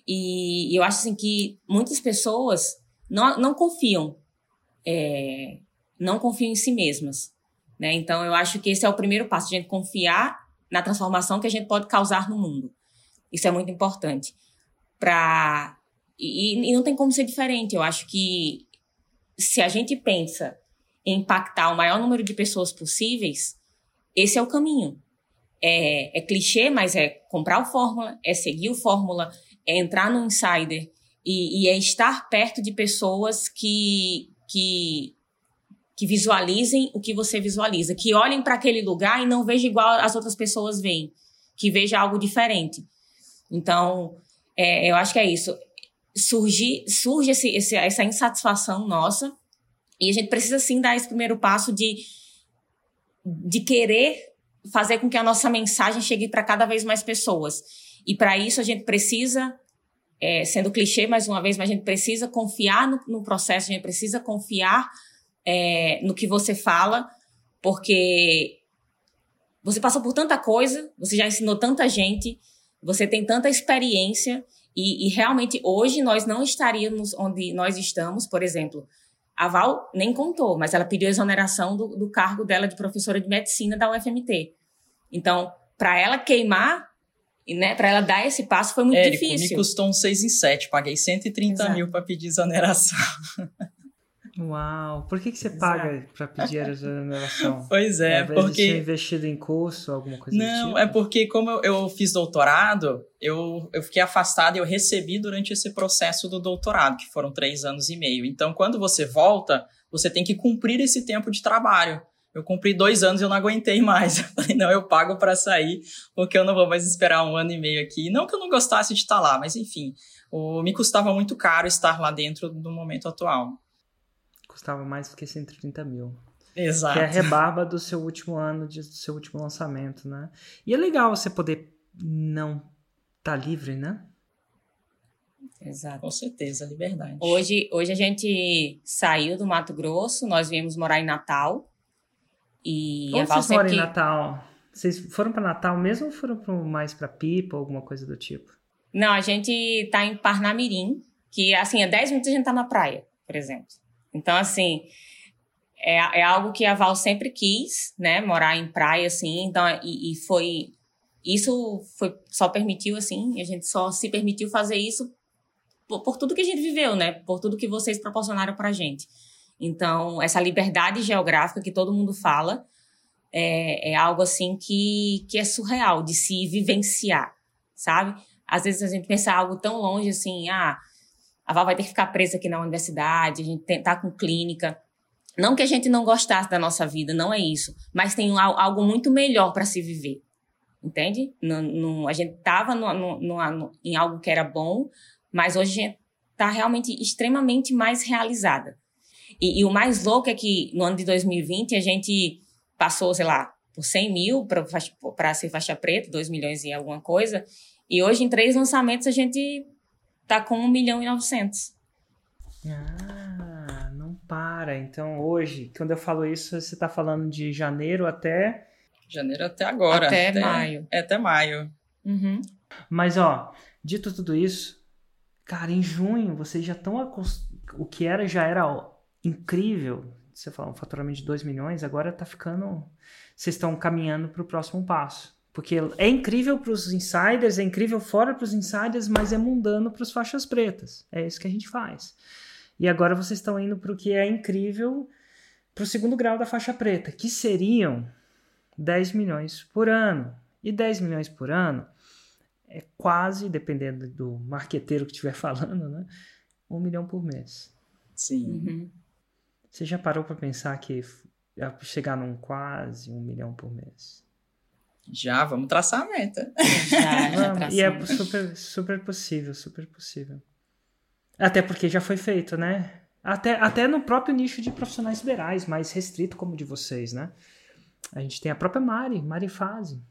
E, e eu acho assim que muitas pessoas não, não confiam, é, não confiam em si mesmas. Né? Então, eu acho que esse é o primeiro passo, a gente confiar na transformação que a gente pode causar no mundo. Isso é muito importante. Pra... E, e não tem como ser diferente. Eu acho que se a gente pensa em impactar o maior número de pessoas possíveis, esse é o caminho é, é clichê, mas é comprar o Fórmula, é seguir o Fórmula, é entrar no Insider e, e é estar perto de pessoas que, que, que visualizem o que você visualiza, que olhem para aquele lugar e não vejam igual as outras pessoas veem, que veja algo diferente. Então, é, eu acho que é isso. Surge, surge esse, esse, essa insatisfação nossa e a gente precisa sim dar esse primeiro passo de, de querer fazer com que a nossa mensagem chegue para cada vez mais pessoas. E para isso a gente precisa, é, sendo clichê mais uma vez, mas a gente precisa confiar no, no processo, a gente precisa confiar é, no que você fala, porque você passou por tanta coisa, você já ensinou tanta gente, você tem tanta experiência e, e realmente hoje nós não estaríamos onde nós estamos, por exemplo. A Val nem contou, mas ela pediu exoneração do, do cargo dela de professora de medicina da UFMT. Então, para ela queimar, né, para ela dar esse passo foi muito Érico, difícil. me custou um 6 em 7, paguei 130 Exato. mil para pedir exoneração. Uau! Por que, que você Exato. paga para pedir a exoneração? Pois é, Ao invés de porque... ser investido em curso, alguma coisa Não, tipo? é porque como eu, eu fiz doutorado, eu, eu fiquei afastado e eu recebi durante esse processo do doutorado, que foram três anos e meio. Então, quando você volta, você tem que cumprir esse tempo de trabalho. Eu cumpri dois anos e eu não aguentei mais. Eu falei, não, eu pago para sair, porque eu não vou mais esperar um ano e meio aqui. Não que eu não gostasse de estar lá, mas enfim, o, me custava muito caro estar lá dentro do momento atual. Custava mais do que 130 mil. Exato. Que é a rebarba do seu último ano, de, do seu último lançamento, né? E é legal você poder não tá livre, né? Exato. Com certeza, liberdade. Hoje, hoje a gente saiu do Mato Grosso, nós viemos morar em Natal. E a Onde vocês moram sempre em que- Natal? Vocês foram para Natal mesmo ou foram pro, mais para Pipa ou alguma coisa do tipo? Não, a gente tá em Parnamirim, que assim, a 10 minutos a gente tá na praia, por exemplo. Então, assim, é, é algo que a Val sempre quis, né? Morar em praia, assim. Então, e, e foi. Isso foi só permitiu, assim, a gente só se permitiu fazer isso por, por tudo que a gente viveu, né? Por tudo que vocês proporcionaram pra gente. Então, essa liberdade geográfica que todo mundo fala é, é algo, assim, que, que é surreal de se vivenciar, sabe? Às vezes a gente pensa algo tão longe assim, ah, a Val vai ter que ficar presa aqui na universidade, a gente tem, tá com clínica. Não que a gente não gostasse da nossa vida, não é isso. Mas tem al- algo muito melhor para se viver. Entende? A gente tava no, no- no- no- em algo que era bom, mas hoje a gente tá realmente extremamente mais realizada. E, e o mais louco é que no ano de 2020 a gente passou, sei lá, por 100 mil para ser faixa preta, 2 milhões e alguma coisa. E hoje, em três lançamentos, a gente tá com 1 milhão e 900. Ah, não para. Então hoje, quando eu falo isso, você tá falando de janeiro até. Janeiro até agora. Até maio. É, até maio. Uhum. Mas ó, dito tudo isso, cara, em junho vocês já estão acost... o que era já era ó, incrível. Você falou um faturamento de 2 milhões, agora tá ficando. Vocês estão caminhando para o próximo passo. Porque é incrível para os insiders, é incrível fora para os insiders, mas é mundano para os faixas pretas. É isso que a gente faz. E agora vocês estão indo para o que é incrível para o segundo grau da faixa preta, que seriam 10 milhões por ano. E 10 milhões por ano é quase, dependendo do marqueteiro que estiver falando, né? Um milhão por mês. Sim. Uhum. Você já parou para pensar que chegar num quase um milhão por mês? Já, vamos traçar a meta. Já, já e é super, super possível, super possível. Até porque já foi feito, né? Até, até no próprio nicho de profissionais liberais, mais restrito como o de vocês, né? A gente tem a própria Mari, Mari Fase.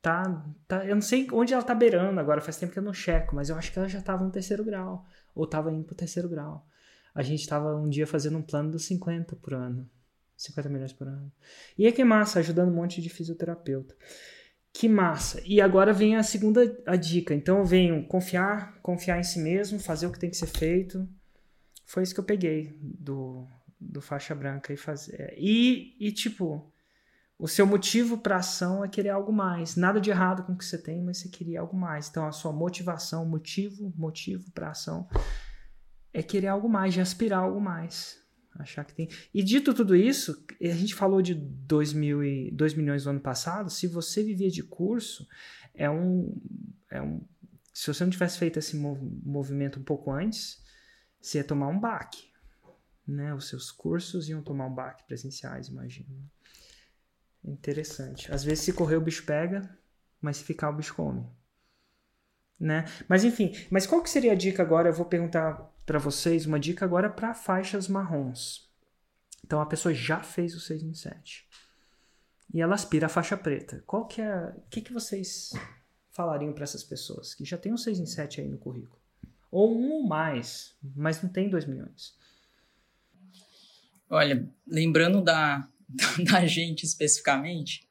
Tá, tá, eu não sei onde ela tá beirando agora, faz tempo que eu não checo, mas eu acho que ela já tava no terceiro grau, ou tava indo pro terceiro grau. A gente tava um dia fazendo um plano dos 50 por ano. 50 milhões por ano. E é que massa, ajudando um monte de fisioterapeuta. Que massa. E agora vem a segunda a dica. Então eu venho confiar, confiar em si mesmo, fazer o que tem que ser feito. Foi isso que eu peguei do, do faixa branca e fazer. E, e tipo, o seu motivo para ação é querer algo mais. Nada de errado com o que você tem, mas você queria algo mais. Então a sua motivação, motivo, motivo para ação é querer algo mais, de aspirar algo mais. Achar que tem. E dito tudo isso, a gente falou de 2, mil e, 2 milhões no ano passado. Se você vivia de curso, é um, é um. Se você não tivesse feito esse mov- movimento um pouco antes, você ia tomar um baque. Né? Os seus cursos iam tomar um baque presenciais, imagino. Interessante. Às vezes, se correr, o bicho pega, mas se ficar, o bicho come. Né? Mas enfim, mas qual que seria a dica agora? Eu vou perguntar para vocês uma dica agora para faixas marrons. Então a pessoa já fez o 6 em 7. e ela aspira a faixa preta. Qual que é, o que, que vocês falariam para essas pessoas que já tem um 6 em 7 aí no currículo? Ou um ou mais, mas não tem 2 milhões? Olha, lembrando da, da gente especificamente,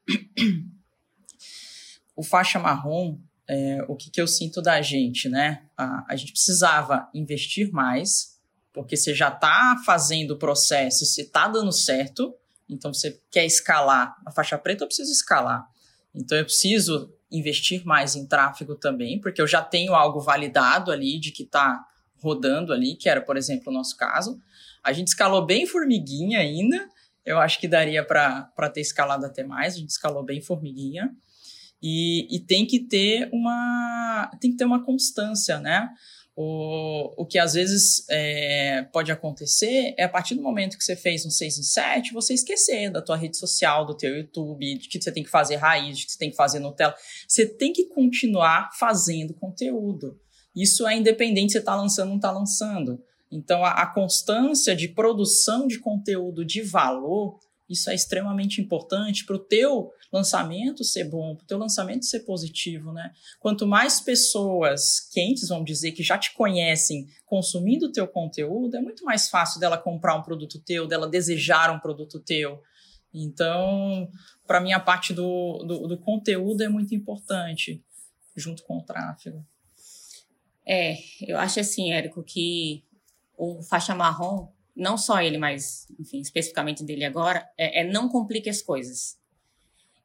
o faixa marrom, é, o que, que eu sinto da gente, né? A, a gente precisava investir mais, porque você já está fazendo o processo, você está dando certo, então você quer escalar a faixa preta, eu preciso escalar. Então eu preciso investir mais em tráfego também, porque eu já tenho algo validado ali de que está rodando ali, que era, por exemplo, o nosso caso. A gente escalou bem formiguinha ainda, eu acho que daria para ter escalado até mais, a gente escalou bem formiguinha. E, e tem que ter uma tem que ter uma constância, né? O, o que às vezes é, pode acontecer é a partir do momento que você fez um 6 em 7, você esquecer da tua rede social, do teu YouTube, de que você tem que fazer raiz, de que você tem que fazer Nutella. Você tem que continuar fazendo conteúdo. Isso é independente se está lançando ou não está lançando. Então, a, a constância de produção de conteúdo de valor, isso é extremamente importante para o teu lançamento ser bom, para o teu lançamento ser positivo, né? Quanto mais pessoas quentes, vamos dizer, que já te conhecem consumindo o teu conteúdo, é muito mais fácil dela comprar um produto teu, dela desejar um produto teu. Então, para mim, a parte do, do, do conteúdo é muito importante, junto com o tráfego. É, eu acho assim, Érico, que o faixa marrom, não só ele, mas, enfim, especificamente dele agora, é, é não complique as coisas.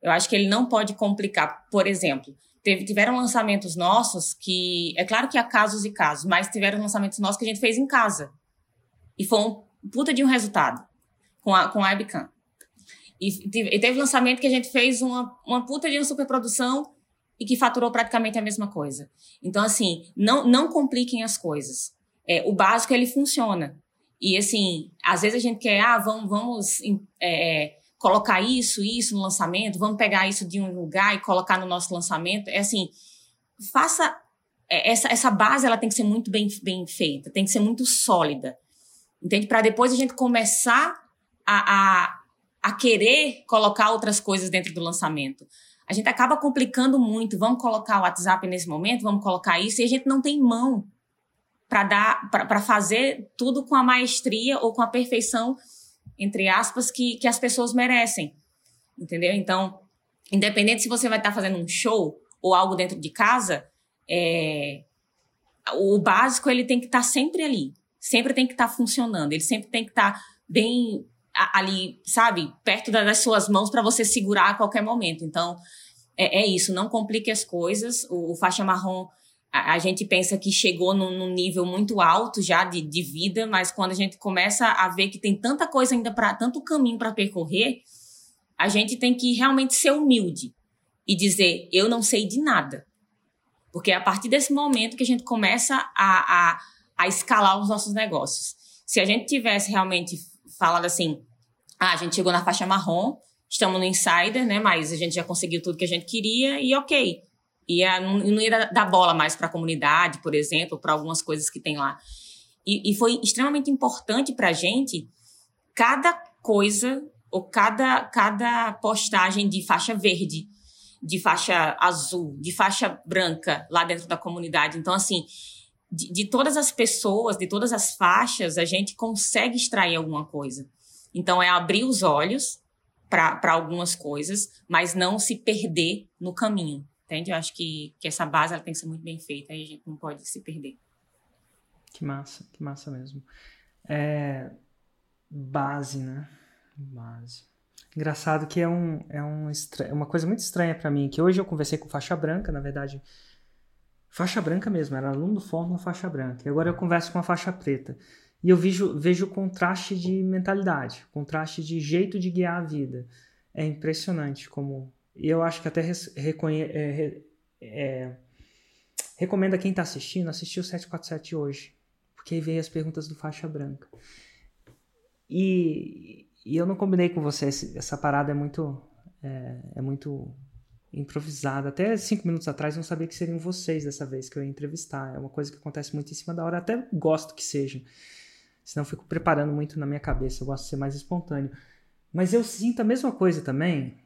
Eu acho que ele não pode complicar. Por exemplo, teve, tiveram lançamentos nossos que, é claro que há casos e casos, mas tiveram lançamentos nossos que a gente fez em casa. E foi um puta de um resultado com a, com a webcam. E, e teve lançamento que a gente fez uma, uma puta de uma superprodução e que faturou praticamente a mesma coisa. Então, assim, não, não compliquem as coisas. É, o básico, ele funciona. E, assim, às vezes a gente quer, ah, vamos, vamos é, colocar isso, isso no lançamento, vamos pegar isso de um lugar e colocar no nosso lançamento. É assim, faça é, essa, essa base ela tem que ser muito bem, bem feita, tem que ser muito sólida. Entende? Para depois a gente começar a, a, a querer colocar outras coisas dentro do lançamento. A gente acaba complicando muito. Vamos colocar o WhatsApp nesse momento, vamos colocar isso, e a gente não tem mão para dar para fazer tudo com a maestria ou com a perfeição entre aspas, que, que as pessoas merecem. Entendeu? Então, independente se você vai estar fazendo um show ou algo dentro de casa, é, o básico ele tem que estar sempre ali. Sempre tem que estar funcionando. Ele sempre tem que estar bem ali, sabe, perto das suas mãos para você segurar a qualquer momento. Então, é, é, isso. Não complique as coisas. O, o faixa marrom a, gente pensa que chegou num, num nível muito alto já de, de, vida, mas quando a gente começa a ver que tem tanta coisa ainda para tanto caminho para percorrer, a gente tem que realmente ser humilde e dizer eu não sei de nada, porque é a partir desse momento que a gente começa a, a, a escalar os nossos negócios. Se a gente tivesse realmente falado assim, ah, a gente chegou na faixa marrom, estamos no insider, né? Mas a gente já conseguiu tudo que a gente queria e ok não, não ia dar bola mais para a comunidade, por exemplo, para algumas coisas que tem lá. E, e foi extremamente importante para a gente cada coisa ou cada, cada postagem de faixa verde, de faixa azul, de faixa branca lá dentro da comunidade. Então, assim, de, de todas as pessoas, de todas as faixas, a gente consegue extrair alguma coisa. Então, é abrir os olhos para algumas coisas, mas não se perder no caminho entende? Eu acho que, que essa base ela tem que ser muito bem feita e a gente não pode se perder. Que massa, que massa mesmo. É, base, né? Base. Engraçado que é, um, é um é uma coisa muito estranha para mim, que hoje eu conversei com faixa branca, na verdade, faixa branca mesmo, era aluno do Fórmula faixa branca, e agora eu converso com a faixa preta. E eu vejo, vejo contraste de mentalidade, contraste de jeito de guiar a vida. É impressionante como e eu acho que até reconhe é, é, recomendo a quem está assistindo assistir o 747 hoje. Porque aí veio as perguntas do faixa branca. E, e eu não combinei com você, essa parada é muito, é, é muito improvisada. Até cinco minutos atrás eu não sabia que seriam vocês dessa vez que eu ia entrevistar. É uma coisa que acontece muito em cima da hora. Até gosto que seja. Senão eu fico preparando muito na minha cabeça. Eu gosto de ser mais espontâneo. Mas eu sinto a mesma coisa também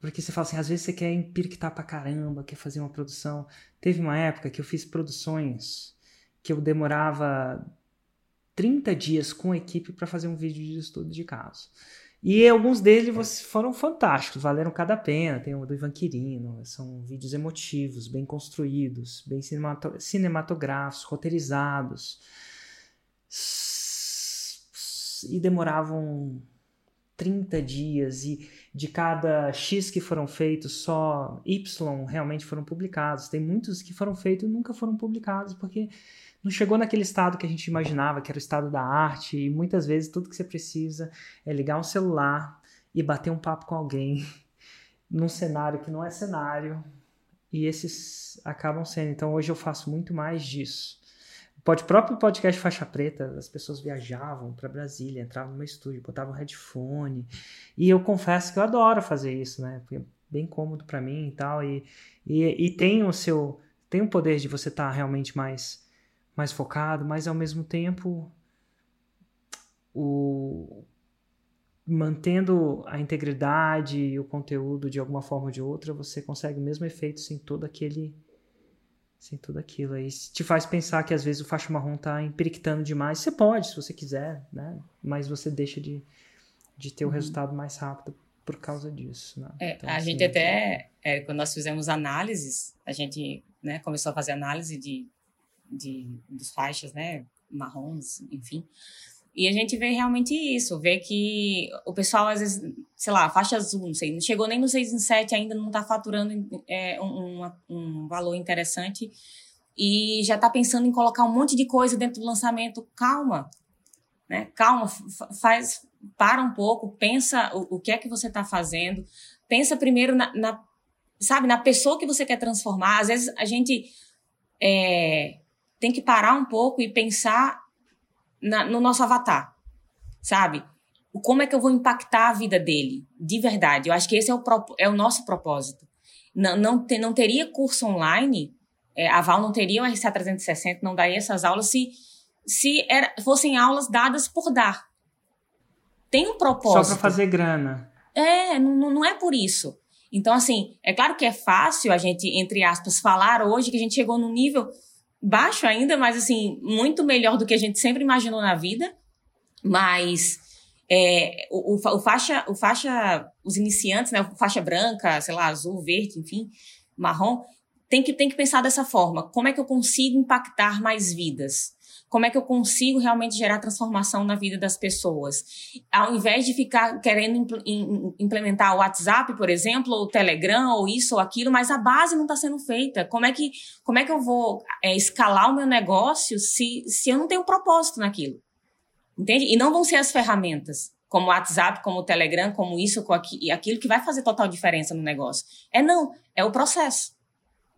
Porque você fala assim, às vezes você quer empirictar pra caramba, quer fazer uma produção. Teve uma época que eu fiz produções que eu demorava 30 dias com a equipe para fazer um vídeo de estudo de caso. E alguns deles foram fantásticos, valeram cada pena. Tem o do Ivan Quirino, são vídeos emotivos, bem construídos, bem cinematográficos, roteirizados. E demoravam 30 dias e de cada X que foram feitos, só Y realmente foram publicados. Tem muitos que foram feitos e nunca foram publicados porque não chegou naquele estado que a gente imaginava, que era o estado da arte, e muitas vezes tudo que você precisa é ligar um celular e bater um papo com alguém num cenário que não é cenário, e esses acabam sendo. Então hoje eu faço muito mais disso. O próprio podcast Faixa Preta, as pessoas viajavam para Brasília, entravam no meu estúdio, botavam headphone, e eu confesso que eu adoro fazer isso, né? Porque é bem cômodo para mim e tal, e, e, e tem o seu tem o poder de você estar tá realmente mais mais focado, mas ao mesmo tempo o mantendo a integridade e o conteúdo de alguma forma ou de outra, você consegue o mesmo efeito sem todo aquele sem tudo aquilo aí te faz pensar que às vezes o faixa marrom tá empiriquitando demais. Você pode, se você quiser, né? Mas você deixa de, de ter o uhum. resultado mais rápido por causa disso, né? É, então, a assim, gente até, é, quando nós fizemos análises, a gente né, começou a fazer análise de de, dos faixas, né, marrons, enfim. E a gente vê realmente isso, vê que o pessoal, às vezes, sei lá, faixa azul, não sei, não chegou nem no 6 em 7, ainda não está faturando é, um, um, valor interessante e já está pensando em colocar um monte de coisa dentro do lançamento. Calma, né? Calma, faz, para um pouco, pensa o, o que é que você está fazendo, pensa primeiro na, na, sabe, na pessoa que você quer transformar. Às vezes a gente é, tem que parar um pouco e pensar na, no nosso avatar, sabe? Como é que eu vou impactar a vida dele, de verdade? Eu acho que esse é o, é o nosso propósito. Não, não, te, não teria curso online, é, a Val não teria o RCA 360, não daria essas aulas se, se era, fossem aulas dadas por dar. Tem um propósito. Só para fazer grana. É, não, não é por isso. Então, assim, é claro que é fácil a gente, entre aspas, falar hoje que a gente chegou num nível baixo ainda, mas assim, muito melhor do que a gente sempre imaginou na vida. Mas é, o, o, o, faixa, o faixa, os iniciantes, né, faixa branca, sei lá, azul, verde, enfim, marrom, tem que, tem que pensar dessa forma. Como é que eu consigo impactar mais vidas? Como é que eu consigo realmente gerar transformação na vida das pessoas? Ao invés de ficar querendo implementar o WhatsApp, por exemplo, ou o Telegram, ou isso ou aquilo, mas a base não está sendo feita. Como é que, como é que eu vou é, escalar o meu negócio se, se eu não tenho propósito naquilo? Entende? E não vão ser as ferramentas como o WhatsApp, como o Telegram, como isso, com aquilo que vai fazer total diferença no negócio. É não, é o processo.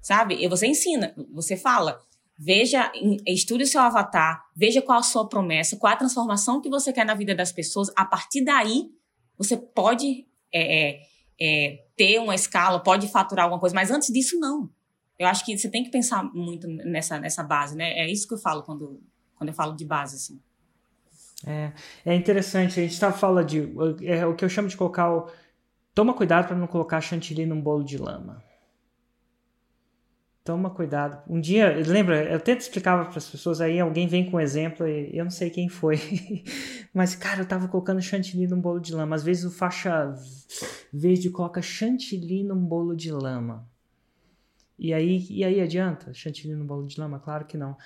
Sabe? E você ensina, você fala, Veja, estude o seu avatar, veja qual a sua promessa, qual a transformação que você quer na vida das pessoas. A partir daí, você pode é, é, é, ter uma escala, pode faturar alguma coisa, mas antes disso, não. Eu acho que você tem que pensar muito nessa, nessa base, né? É isso que eu falo quando, quando eu falo de base, assim. É, é interessante, a gente tá falando de. É, o que eu chamo de colocar o. Toma cuidado para não colocar chantilly num bolo de lama. Toma cuidado. Um dia, lembra, eu tento explicar para as pessoas, aí alguém vem com um exemplo e eu não sei quem foi. Mas, cara, eu tava colocando chantilly num bolo de lama. Às vezes o faixa verde coloca chantilly num bolo de lama. E aí, e aí adianta? Chantilly num bolo de lama? Claro que não.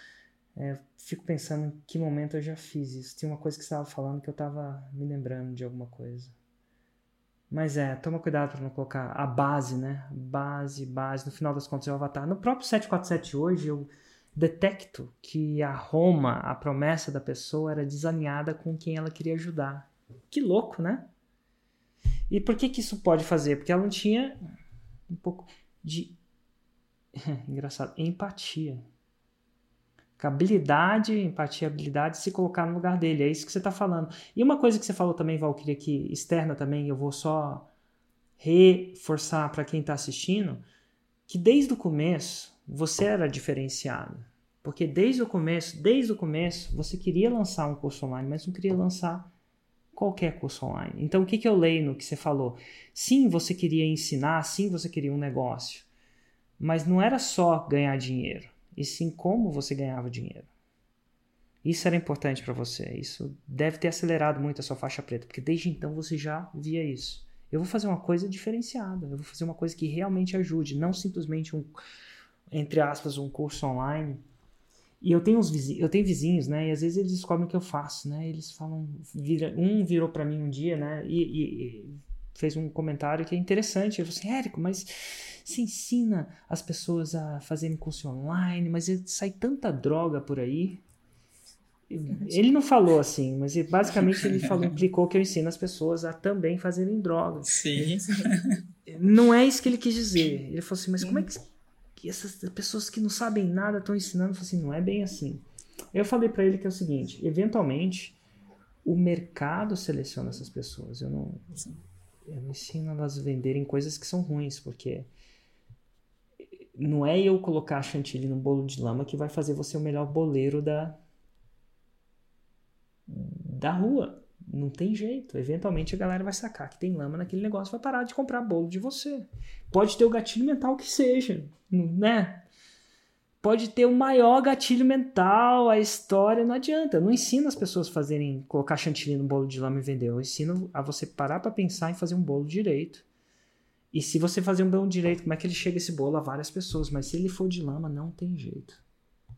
É, fico pensando em que momento eu já fiz isso. Tem uma coisa que você estava falando que eu estava me lembrando de alguma coisa. Mas é, toma cuidado para não colocar a base, né? Base, base. No final das contas é o avatar. No próprio 747 hoje eu detecto que a Roma, a promessa da pessoa, era desalinhada com quem ela queria ajudar. Que louco, né? E por que que isso pode fazer? Porque ela não tinha um pouco de engraçado, empatia habilidade, empatia, habilidade, se colocar no lugar dele. É isso que você está falando. E uma coisa que você falou também, Valkyrie, aqui, externa também, eu vou só reforçar para quem está assistindo, que desde o começo você era diferenciado. Porque desde o começo, desde o começo, você queria lançar um curso online, mas não queria lançar qualquer curso online. Então, o que, que eu leio no que você falou? Sim, você queria ensinar, sim, você queria um negócio, mas não era só ganhar dinheiro, e sim como você ganhava dinheiro. Isso era importante para você. Isso deve ter acelerado muito a sua faixa preta, porque desde então você já via isso. Eu vou fazer uma coisa diferenciada, eu vou fazer uma coisa que realmente ajude, não simplesmente um, entre aspas, um curso online e eu tenho uns vizinhos, eu tenho vizinhos, né? E às vezes eles descobrem o que eu faço, né? Eles falam, vira, um virou para mim um dia, né? E, e, fez um comentário que é interessante. Ele falou assim, Érico, mas você ensina as pessoas a fazerem curso online, mas sai tanta droga por aí. Ele não falou assim, mas basicamente ele falou, implicou que eu ensino as pessoas a também fazerem drogas. Sim. Não é isso que ele quis dizer. Ele falou assim, mas como é que que essas pessoas que não sabem nada estão ensinando. Eu assim, não é bem assim. Eu falei para ele que é o seguinte: eventualmente, o mercado seleciona essas pessoas. Eu não, eu não ensino elas a venderem coisas que são ruins, porque não é eu colocar chantilly no bolo de lama que vai fazer você o melhor boleiro da da rua. Não tem jeito. Eventualmente a galera vai sacar que tem lama naquele negócio, vai parar de comprar bolo de você. Pode ter o gatilho mental que seja, né? Pode ter o maior gatilho mental, a história, não adianta. Eu não ensino as pessoas a fazerem, colocar chantilly no bolo de lama e vender. Eu ensino a você parar para pensar em fazer um bolo direito. E se você fazer um bolo direito, como é que ele chega esse bolo a várias pessoas? Mas se ele for de lama, não tem jeito.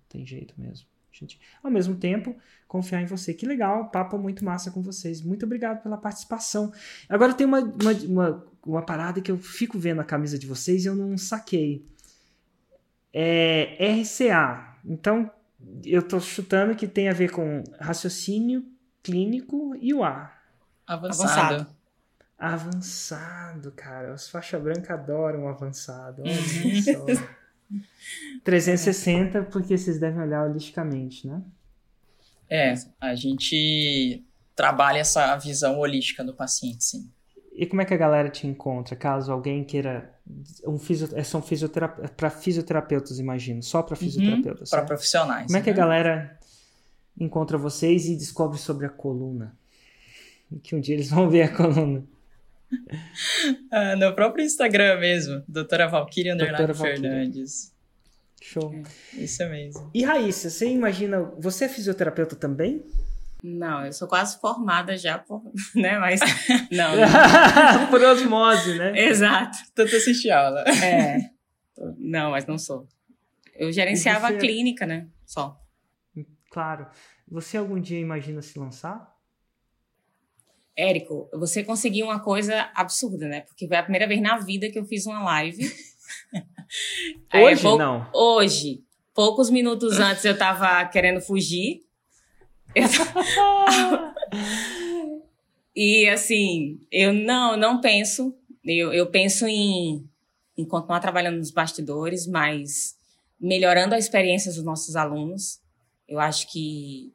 Tem jeito mesmo. Gente, ao mesmo tempo, confiar em você. Que legal, papo muito massa com vocês. Muito obrigado pela participação. Agora tem uma, uma, uma, uma parada que eu fico vendo a camisa de vocês e eu não saquei. É RCA. Então, eu tô chutando que tem a ver com raciocínio clínico e o A. Avançado. Avançado, cara. Os faixa branca adoram avançado. Olha só. 360, porque vocês devem olhar holisticamente, né? É, a gente trabalha essa visão holística do paciente, sim. E como é que a galera te encontra, caso alguém queira um fisio, é, são fisioterap para fisioterapeutas, imagino, só para uhum. fisioterapeutas. Uhum, para profissionais. Como é que a né? galera encontra vocês e descobre sobre a coluna? Que um dia eles vão ver a coluna. ah, no próprio Instagram mesmo, doutora Valkyria Underline Fernandes. Show. É, isso mesmo. E Raíssa, você imagina, você é fisioterapeuta também? Não, eu sou quase formada já, por, né? Mas não. não. por osmose, né? Exato. Tanto assistir aula. É. Não, mas não sou. Eu gerenciava você... a clínica, né? Só. Claro. Você algum dia imagina se lançar? Érico, você conseguiu uma coisa absurda, né? Porque foi a primeira vez na vida que eu fiz uma live. hoje, pou... não? Hoje. Poucos minutos antes eu tava querendo fugir. E assim, eu não, não penso. Eu, eu penso em, em continuar trabalhando nos bastidores, mas melhorando a experiência dos nossos alunos. Eu acho que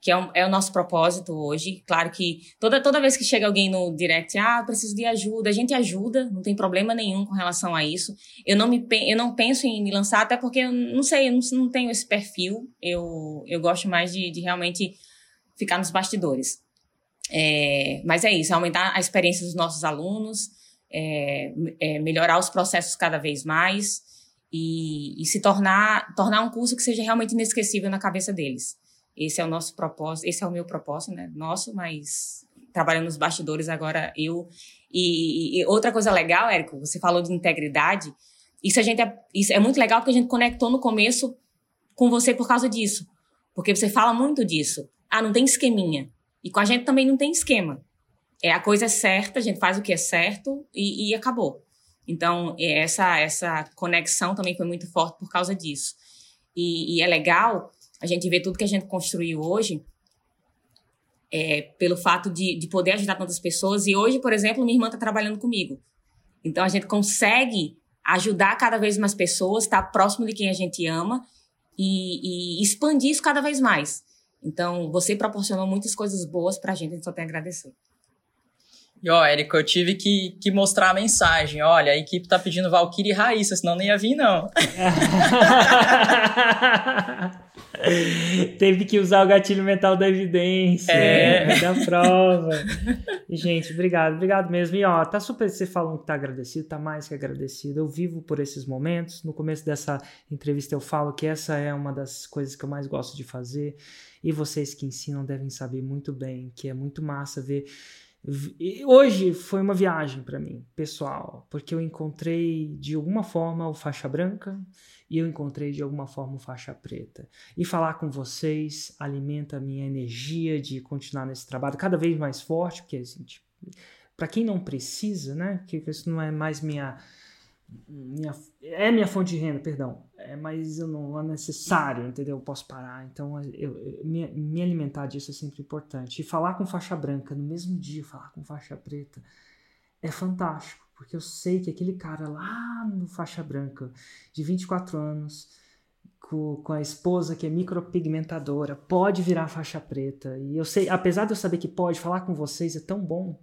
que é, é, o nosso propósito hoje. Claro que toda, toda vez que chega alguém no direct, ah, preciso de ajuda, a gente ajuda, não tem problema nenhum com relação a isso. Eu não, me, eu não penso em me lançar, até porque eu não sei, eu não, não tenho esse perfil. Eu, eu gosto mais de, de realmente ficar nos bastidores. É, mas é isso, aumentar a experiência dos nossos alunos, é, é, melhorar os processos cada vez mais e, e se tornar, tornar um curso que seja realmente inesquecível na cabeça deles. Esse é o nosso propósito, esse é o meu propósito, né? Nosso, mas trabalhando nos bastidores agora eu. E, e, outra coisa legal, Érico, você falou de integridade. Isso a gente é, isso é muito legal porque a gente conectou no começo com você por causa disso. Porque você fala muito disso. Ah, não tem esqueminha. E com a gente também não tem esquema. É a coisa é certa, a gente faz o que é certo e, e acabou. Então, é, essa essa conexão também foi muito forte por causa disso. E, e é legal a gente vê tudo que a gente construiu hoje é, pelo fato de, de poder ajudar tantas pessoas. E hoje, por exemplo, minha irmã está trabalhando comigo. Então a gente consegue ajudar cada vez mais pessoas, estar tá próximo de quem a gente ama e, e, expandir isso cada vez mais. Então você proporcionou muitas coisas boas para a gente, a gente só tem a agradecer. E ó, Érico, eu tive que, que mostrar a mensagem. Olha, a equipe tá pedindo Valkyrie e Raíssa, senão nem ia vir, não. Teve que usar o gatilho mental da evidência, é. Né, da prova. Gente, obrigado, obrigado mesmo. E ó, tá super, você falando que tá agradecido, tá mais que agradecido. Eu vivo por esses momentos. No começo dessa entrevista eu falo que essa é uma das coisas que eu mais gosto de fazer. E vocês que ensinam devem saber muito bem que é muito massa ver Hoje foi uma viagem para mim, pessoal, porque eu encontrei de alguma forma o faixa branca e eu encontrei de alguma forma faixa preta. E falar com vocês alimenta a minha energia de continuar nesse trabalho cada vez mais forte, porque assim, tipo, para quem não precisa, né, que isso não é mais minha minha, é minha fonte de renda, perdão, é, mas eu não é necessário, entendeu? Eu posso parar. Então, eu, eu, me, me alimentar disso é sempre importante. E falar com faixa branca no mesmo dia, falar com faixa preta, é fantástico, porque eu sei que aquele cara lá no faixa branca, de 24 anos, com, com a esposa que é micropigmentadora, pode virar faixa preta. E eu sei, apesar de eu saber que pode, falar com vocês é tão bom.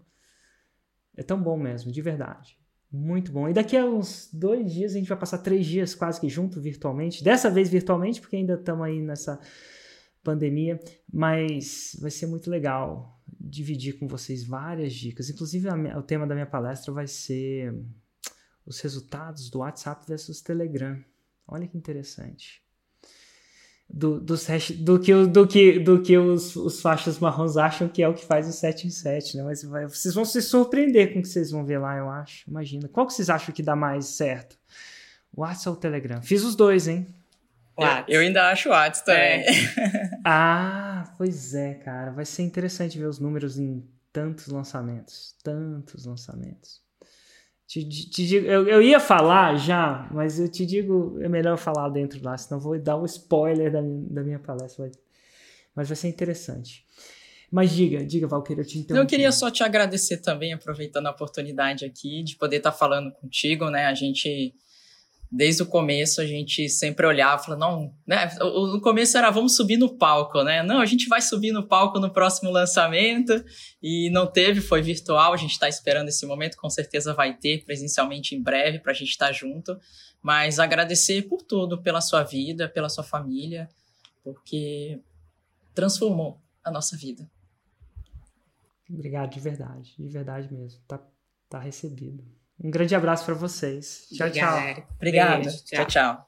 É tão bom mesmo, de verdade. Muito bom. E daqui a uns dois dias a gente vai passar três dias quase que junto virtualmente. Dessa vez virtualmente, porque ainda estamos aí nessa pandemia. Mas vai ser muito legal dividir com vocês várias dicas. Inclusive, o tema da minha palestra vai ser os resultados do WhatsApp versus Telegram. Olha que interessante do, do que, do que, do que os, os faixas marrons acham que é o que faz o 7 em 7, né? Mas vai, vocês vão se surpreender com o que vocês vão ver lá, eu acho. Imagina. Qual que vocês acham que dá mais certo? WhatsApp ou Telegram? Fiz os dois, hein? Eu, eu ainda acho o WhatsApp também. É. ah, pois é, cara. Vai ser interessante ver os números em tantos lançamentos. Tantos lançamentos. Te, te digo, eu, eu ia falar já, mas eu te digo, é melhor falar dentro lá, senão vou dar um spoiler da, da minha palestra. Mas vai ser interessante. Mas diga, diga, Valqueira, eu te interrompi. Eu queria só te agradecer também, aproveitando a oportunidade aqui de poder estar falando contigo, né? A gente desde o começo a gente sempre olhava falava, não, né? No começo era vamos subir no palco, né? Não, a gente vai subir no palco no próximo lançamento e não teve, foi virtual, a gente está esperando esse momento, com certeza vai ter presencialmente em breve para a gente estar tá junto. Mas agradecer por tudo, pela sua vida, pela sua família, porque transformou a nossa vida. Obrigado, de verdade, de verdade mesmo. Tá, tá recebido. Um grande abraço para vocês. Tchau, Obrigada, tchau. Obrigada. tchau. tchau. tchau.